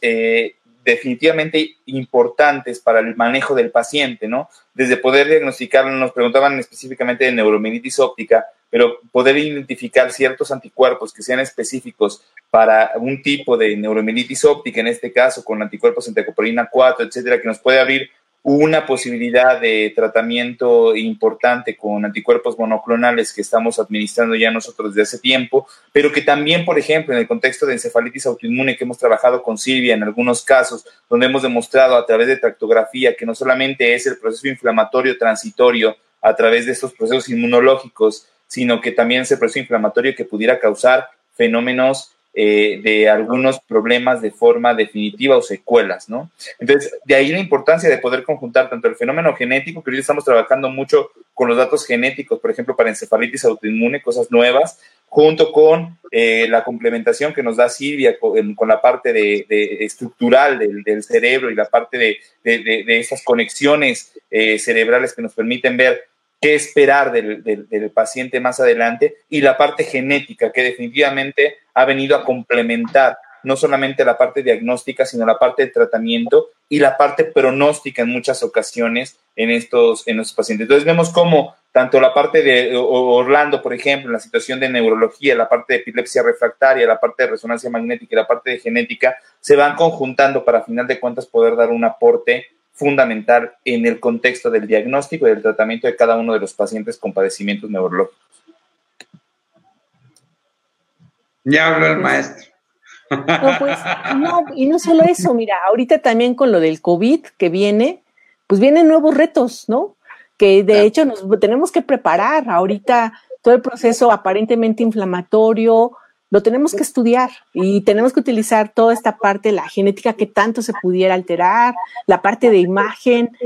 definitivamente importantes para el manejo del paciente, ¿no? Desde poder diagnosticarlo, nos preguntaban específicamente de neuromielitis óptica, pero poder identificar ciertos anticuerpos que sean específicos para un tipo de neuromielitis óptica, en este caso con anticuerpos anticopolina 4, etcétera, que nos puede abrir una posibilidad de tratamiento importante con anticuerpos monoclonales que estamos administrando ya nosotros desde hace tiempo, pero que también, por ejemplo, en el contexto de encefalitis autoinmune que hemos trabajado con Silvia en algunos casos, donde hemos demostrado a través de tractografía que no solamente es el proceso inflamatorio transitorio a través de estos procesos inmunológicos, sino que también es el proceso inflamatorio que pudiera causar fenómenos eh, de algunos problemas de forma definitiva o secuelas, ¿no? Entonces, de ahí la importancia de poder conjuntar tanto el fenómeno genético, que hoy estamos trabajando mucho con los datos genéticos, por ejemplo, para encefalitis autoinmune, cosas nuevas, junto con eh, la complementación que nos da Silvia con, la parte de, estructural del, cerebro y la parte de, de esas conexiones eh, cerebrales que nos permiten ver qué esperar del, paciente más adelante y la parte genética que definitivamente ha venido a complementar no solamente la parte diagnóstica, sino la parte de tratamiento y la parte pronóstica en muchas ocasiones en estos, en estos pacientes. Entonces vemos cómo tanto la parte de Orlando, por ejemplo, en la situación de neurología, la parte de epilepsia refractaria, la parte de resonancia magnética y la parte de genética, se van conjuntando para, a final de cuentas, poder dar un aporte fundamental en el contexto del diagnóstico y del tratamiento de cada uno de los pacientes con padecimientos neurológicos. Ya habló el maestro. No, pues, no, y no solo eso, mira, ahorita también con lo del COVID que viene, pues vienen nuevos retos, ¿no? Que de hecho nos tenemos que preparar. Ahorita todo el proceso aparentemente inflamatorio, lo tenemos que estudiar y tenemos que utilizar toda esta parte, la genética que tanto se pudiera alterar, la parte de imagen.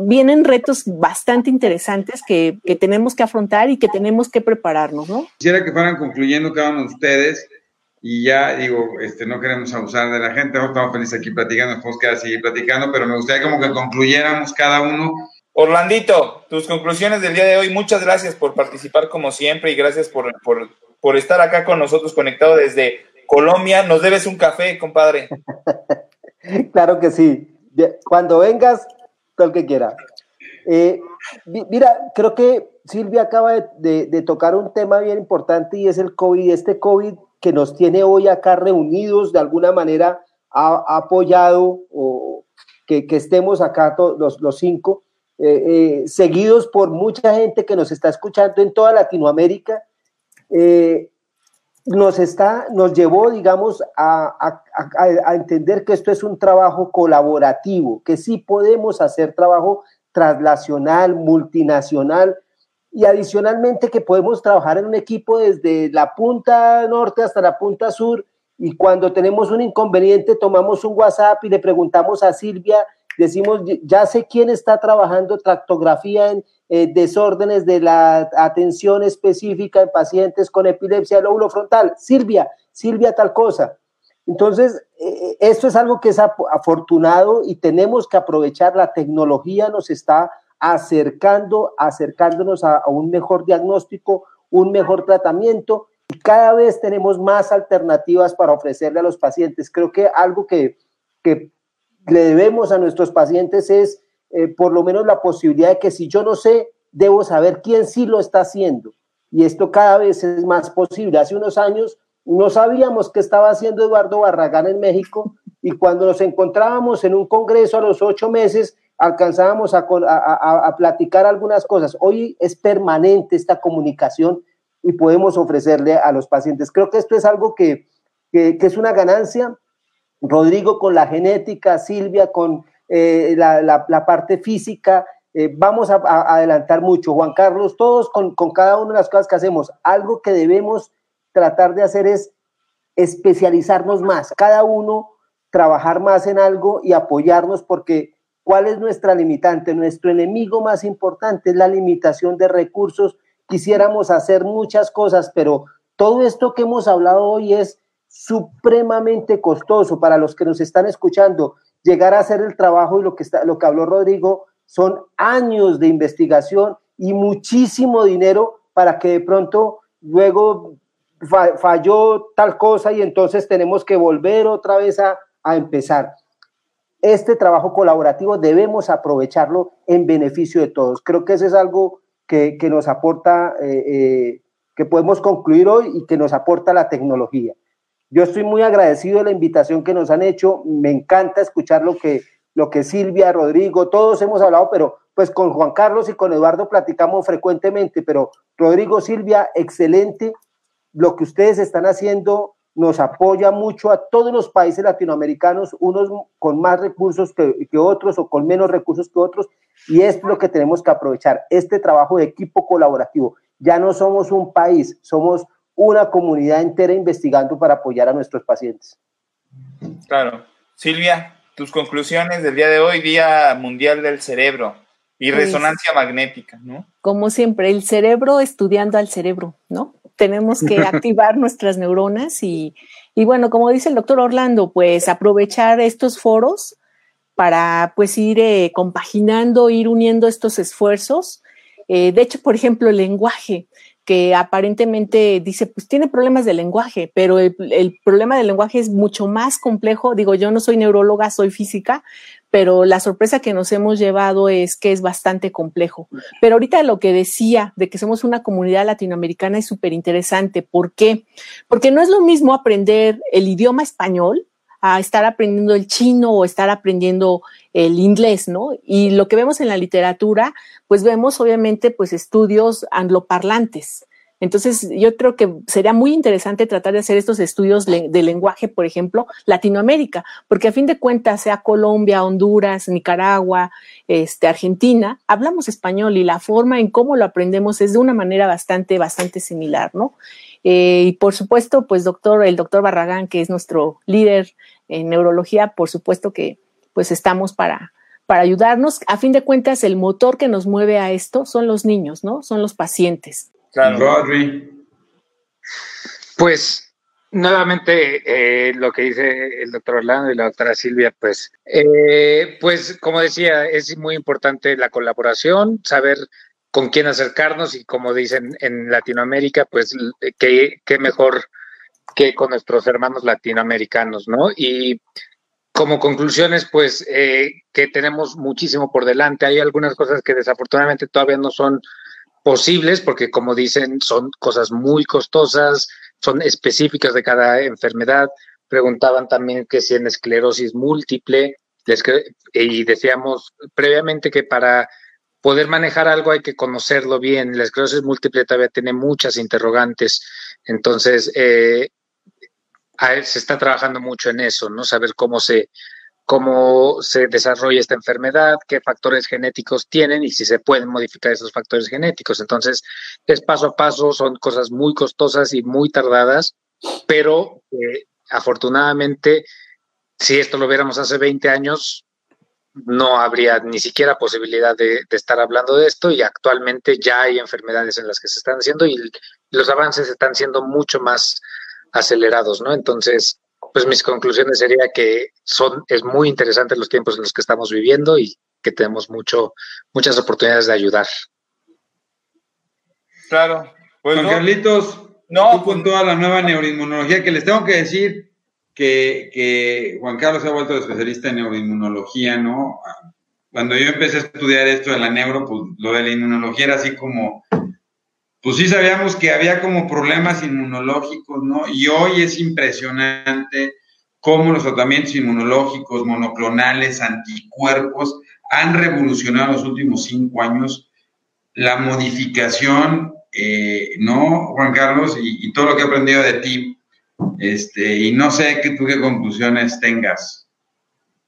Vienen retos bastante interesantes que, tenemos que afrontar y que tenemos que prepararnos, ¿no? Quisiera que fueran concluyendo cada uno de ustedes y ya digo, este, no queremos abusar de la gente, estamos felices aquí platicando, nos podemos quedar seguir platicando, pero me gustaría como que concluyéramos cada uno. Orlandito, tus conclusiones del día de hoy, muchas gracias por participar como siempre y gracias por, por por estar acá con nosotros conectado desde Colombia. Nos debes un café, compadre. [LAUGHS] claro que sí. Cuando vengas, el que quiera. Eh, mira, creo que Silvia acaba de, tocar un tema bien importante y es el COVID. Este COVID que nos tiene hoy acá reunidos, de alguna manera ha, apoyado o que, estemos acá todos los, cinco, eh, eh, seguidos por mucha gente que nos está escuchando en toda Latinoamérica eh, nos, está, nos llevó, digamos, a, entender que esto es un trabajo colaborativo, que sí podemos hacer trabajo translacional, multinacional, y adicionalmente que podemos trabajar en un equipo desde la punta norte hasta la punta sur, y cuando tenemos un inconveniente tomamos un WhatsApp y le preguntamos a Silvia, decimos, ya sé quién está trabajando tractografía en, eh, desórdenes de la atención específica en pacientes con epilepsia del lóbulo frontal. Silvia, Silvia tal cosa. Entonces, eh, esto es algo que es afortunado y tenemos que aprovechar. La tecnología nos está acercando, acercándonos a, un mejor diagnóstico, un mejor tratamiento y cada vez tenemos más alternativas para ofrecerle a los pacientes. Creo que algo que, que le debemos a nuestros pacientes es eh, por lo menos la posibilidad de que si yo no sé, debo saber quién sí lo está haciendo. Y esto cada vez es más posible. Hace unos años no sabíamos qué estaba haciendo Eduardo Barragán en México y cuando nos encontrábamos en un congreso a los ocho meses, alcanzábamos a, a, platicar algunas cosas. Hoy es permanente esta comunicación y podemos ofrecerle a los pacientes. Creo que esto es algo que, que, es una ganancia. Rodrigo con la genética, Silvia con eh, la, parte física, eh, vamos a, adelantar mucho. Juan Carlos, todos con, con cada una de las cosas que hacemos. Algo que debemos tratar de hacer es especializarnos más, cada uno trabajar más en algo y apoyarnos porque ¿cuál es nuestra limitante? Nuestro enemigo más importante es la limitación de recursos. Quisiéramos hacer muchas cosas, pero todo esto que hemos hablado hoy es supremamente costoso para los que nos están escuchando. Llegar a hacer el trabajo y lo que, está, lo que habló Rodrigo son años de investigación y muchísimo dinero para que de pronto luego falló tal cosa y entonces tenemos que volver otra vez a, empezar. Este trabajo colaborativo debemos aprovecharlo en beneficio de todos. Creo que eso es algo que, nos aporta, eh, eh, que podemos concluir hoy y que nos aporta la tecnología. Yo estoy muy agradecido de la invitación que nos han hecho. Me encanta escuchar lo que, lo que Silvia, Rodrigo, todos hemos hablado, pero pues con Juan Carlos y con Eduardo platicamos frecuentemente, pero Rodrigo, Silvia, excelente lo que ustedes están haciendo nos apoya mucho a todos los países latinoamericanos, unos con más recursos que, otros o con menos recursos que otros, y es lo que tenemos que aprovechar, este trabajo de equipo colaborativo. Ya no somos un país, somos una comunidad entera investigando para apoyar a nuestros pacientes. Claro. Silvia, tus conclusiones del día de hoy, Día Mundial del Cerebro y pues Resonancia Magnética, ¿no? Como siempre, el cerebro estudiando al cerebro, ¿no? tenemos que [LAUGHS] activar nuestras neuronas y, bueno, como dice el doctor Orlando, pues aprovechar estos foros para pues ir eh, compaginando, ir uniendo estos esfuerzos. Eh, de hecho, por ejemplo, el lenguaje, que aparentemente dice, pues tiene problemas de lenguaje, pero el, problema del lenguaje es mucho más complejo. Digo, yo no soy neuróloga, soy física, pero la sorpresa que nos hemos llevado es que es bastante complejo. Pero ahorita lo que decía de que somos una comunidad latinoamericana es súper interesante. ¿Por qué? Porque no es lo mismo aprender el idioma español a estar aprendiendo el chino o estar aprendiendo el inglés, ¿no? Y lo que vemos en la literatura, pues vemos obviamente pues estudios angloparlantes. Entonces, yo creo que sería muy interesante tratar de hacer estos estudios de lenguaje, por ejemplo, Latinoamérica, porque a fin de cuentas, sea Colombia, Honduras, Nicaragua, este, Argentina, hablamos español y la forma en cómo lo aprendemos es de una manera bastante, bastante similar, ¿no? Eh, y por supuesto, pues doctor, el doctor Barragán, que es nuestro líder en neurología, por supuesto que pues estamos para, para ayudarnos. A fin de cuentas, el motor que nos mueve a esto son los niños, ¿no? Son los pacientes. Pues nuevamente eh, lo que dice el doctor Orlando y la doctora Silvia, pues, eh, pues como decía, es muy importante la colaboración, saber con quién acercarnos y como dicen en Latinoamérica, pues qué, qué mejor que con nuestros hermanos latinoamericanos, ¿no? Y como conclusiones, pues eh, que tenemos muchísimo por delante. Hay algunas cosas que desafortunadamente todavía no son posibles, porque como dicen, son cosas muy costosas, son específicas de cada enfermedad. Preguntaban también que si en esclerosis múltiple, y decíamos previamente que para poder manejar algo hay que conocerlo bien. La esclerosis múltiple todavía tiene muchas interrogantes, entonces eh, se está trabajando mucho en eso, ¿no? Saber cómo se, cómo se desarrolla esta enfermedad, qué factores genéticos tienen y si se pueden modificar esos factores genéticos. Entonces, es paso a paso, son cosas muy costosas y muy tardadas, pero eh, afortunadamente, si esto lo viéramos hace 20 años, no habría ni siquiera posibilidad de, de, estar hablando de esto y actualmente ya hay enfermedades en las que se están haciendo y los avances están siendo mucho más acelerados, ¿no? Entonces, pues mis conclusiones sería que son, es muy interesante los tiempos en los que estamos viviendo y que tenemos mucho, muchas oportunidades de ayudar. Claro. Pues Juan Carlitos, no, tú con toda la nueva neuroinmunología, que les tengo que decir que, que Juan Carlos se ha vuelto especialista en neuroinmunología, ¿no? cuando yo empecé a estudiar esto de la neuro, pues lo de la inmunología era así como, pues sí sabíamos que había como problemas inmunológicos, ¿no? Y hoy es impresionante cómo los tratamientos inmunológicos, monoclonales, anticuerpos, han revolucionado en los últimos cinco años la modificación, eh, ¿no, Juan Carlos? Y, todo lo que he aprendido de ti. Este, y no sé qué tú qué conclusiones tengas.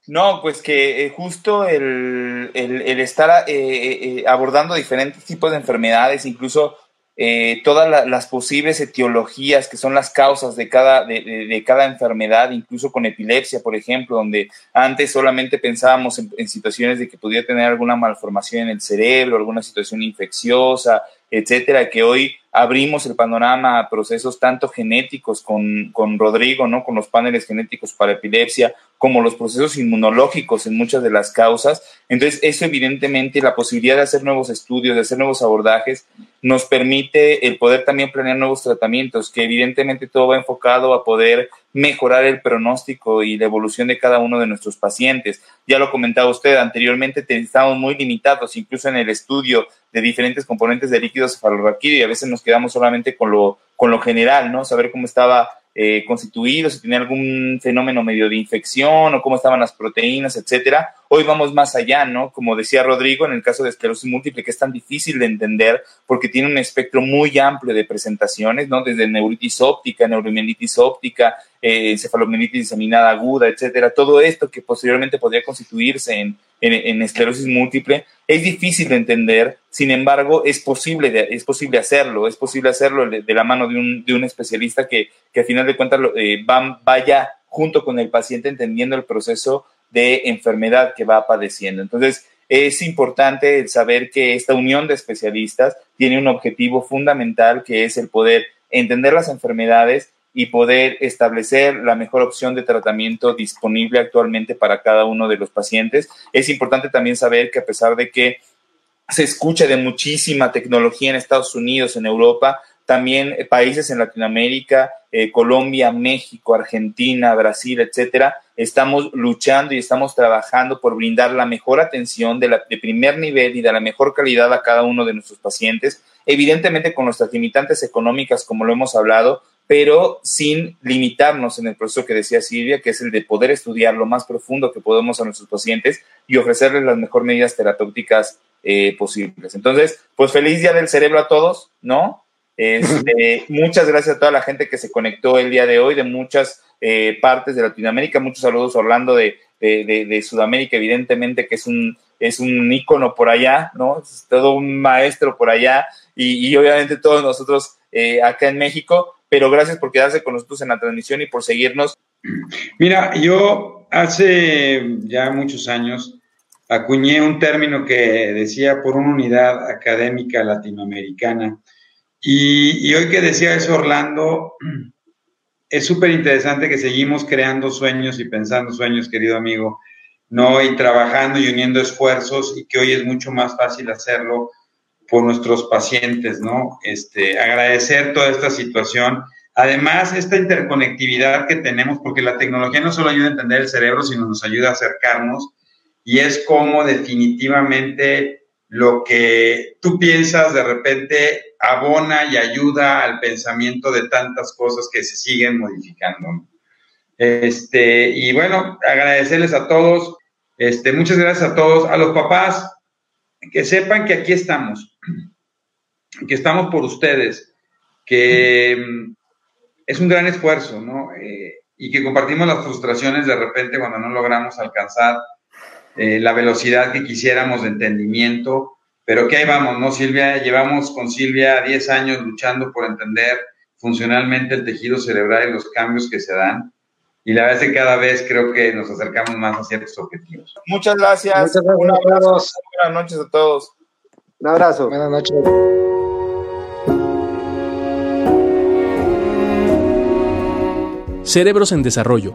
No, pues que eh, justo el, estar eh, abordando diferentes tipos de enfermedades, incluso eh, todas las posibles etiologías que son las causas de cada, de, cada enfermedad, incluso con epilepsia, por ejemplo, donde antes solamente pensábamos en, situaciones de que podía tener alguna malformación en el cerebro, alguna situación infecciosa, etcétera, que hoy abrimos el panorama a procesos tanto genéticos con, con Rodrigo, ¿no? Con los paneles genéticos para epilepsia, como los procesos inmunológicos en muchas de las causas. Entonces, eso evidentemente, la posibilidad de hacer nuevos estudios, de hacer nuevos abordajes, nos permite el poder también planear nuevos tratamientos, que evidentemente todo va enfocado a poder mejorar el pronóstico y la evolución de cada uno de nuestros pacientes. Ya lo comentaba usted anteriormente, estamos muy limitados, incluso en el estudio de diferentes componentes de líquidos cefalorraquídeo y a veces nos quedamos solamente con lo, con lo general, ¿no? Saber cómo estaba eh, constituido, si tenía algún fenómeno medio de infección o cómo estaban las proteínas, etcétera. Hoy vamos más allá, ¿no? Como decía Rodrigo, en el caso de esclerosis múltiple, que es tan difícil de entender porque tiene un espectro muy amplio de presentaciones, ¿no? Desde neuritis óptica, neuromielitis óptica, eh, encefalomelitis aguda, etcétera. Todo esto que posteriormente podría constituirse en, esclerosis múltiple es difícil de entender, sin embargo, es posible, es posible hacerlo, es posible hacerlo de, la mano de un, especialista que, que, a final de cuentas eh, vaya junto con el paciente entendiendo el proceso de enfermedad que va padeciendo. Entonces, es importante saber que esta unión de especialistas tiene un objetivo fundamental que es el poder entender las enfermedades y poder establecer la mejor opción de tratamiento disponible actualmente para cada uno de los pacientes. Es importante también saber que a pesar de que se escucha de muchísima tecnología en Estados Unidos, en Europa, también países en Latinoamérica, eh, Colombia, México, Argentina, Brasil, etcétera, estamos luchando y estamos trabajando por brindar la mejor atención de primer nivel y de la mejor calidad a cada uno de nuestros pacientes, evidentemente con nuestras limitantes económicas, como lo hemos hablado, pero sin limitarnos en el proceso que decía Silvia, que es el de poder estudiar lo más profundo que podemos a nuestros pacientes y ofrecerles las mejores medidas terapéuticas eh, posibles. Entonces, pues feliz día del cerebro a todos, ¿no? Este, [LAUGHS] muchas gracias a toda la gente que se conectó el día de hoy de muchas eh, partes de Latinoamérica. Muchos saludos Orlando de, de, Sudamérica, evidentemente que es un, es un ícono por allá, ¿no? Es todo un maestro por allá y, obviamente todos nosotros eh, acá en México, pero gracias por quedarse con nosotros en la transmisión y por seguirnos. Mira, yo hace ya muchos años acuñé un término que decía por una unidad académica latinoamericana y, hoy que decía eso Orlando, [CLEARS THROAT] es súper interesante que seguimos creando sueños y pensando sueños, querido amigo, ¿no? Y trabajando y uniendo esfuerzos y que hoy es mucho más fácil hacerlo por nuestros pacientes, ¿no? Este, agradecer toda esta situación. Además, esta interconectividad que tenemos, porque la tecnología no solo ayuda a entender el cerebro, sino nos ayuda a acercarnos y es como definitivamente lo que tú piensas de repente abona y ayuda al pensamiento de tantas cosas que se siguen modificando. Este, y bueno, agradecerles a todos, este, muchas gracias a todos, a los papás, que sepan que aquí estamos, [CLEARS THROAT] que estamos por ustedes, que mm, es un gran esfuerzo, ¿no? Eh, y que compartimos las frustraciones de repente cuando no logramos alcanzar eh, la velocidad que quisiéramos de entendimiento, pero que ahí vamos, ¿no, Silvia? Llevamos con Silvia 10 años luchando por entender funcionalmente el tejido cerebral y los cambios que se dan. Y la verdad es que cada vez creo que nos acercamos más a ciertos objetivos. Muchas gracias. Muchas gracias Un abrazo. Buenas noches a todos. Un abrazo. Buenas noches. Cerebros en Desarrollo,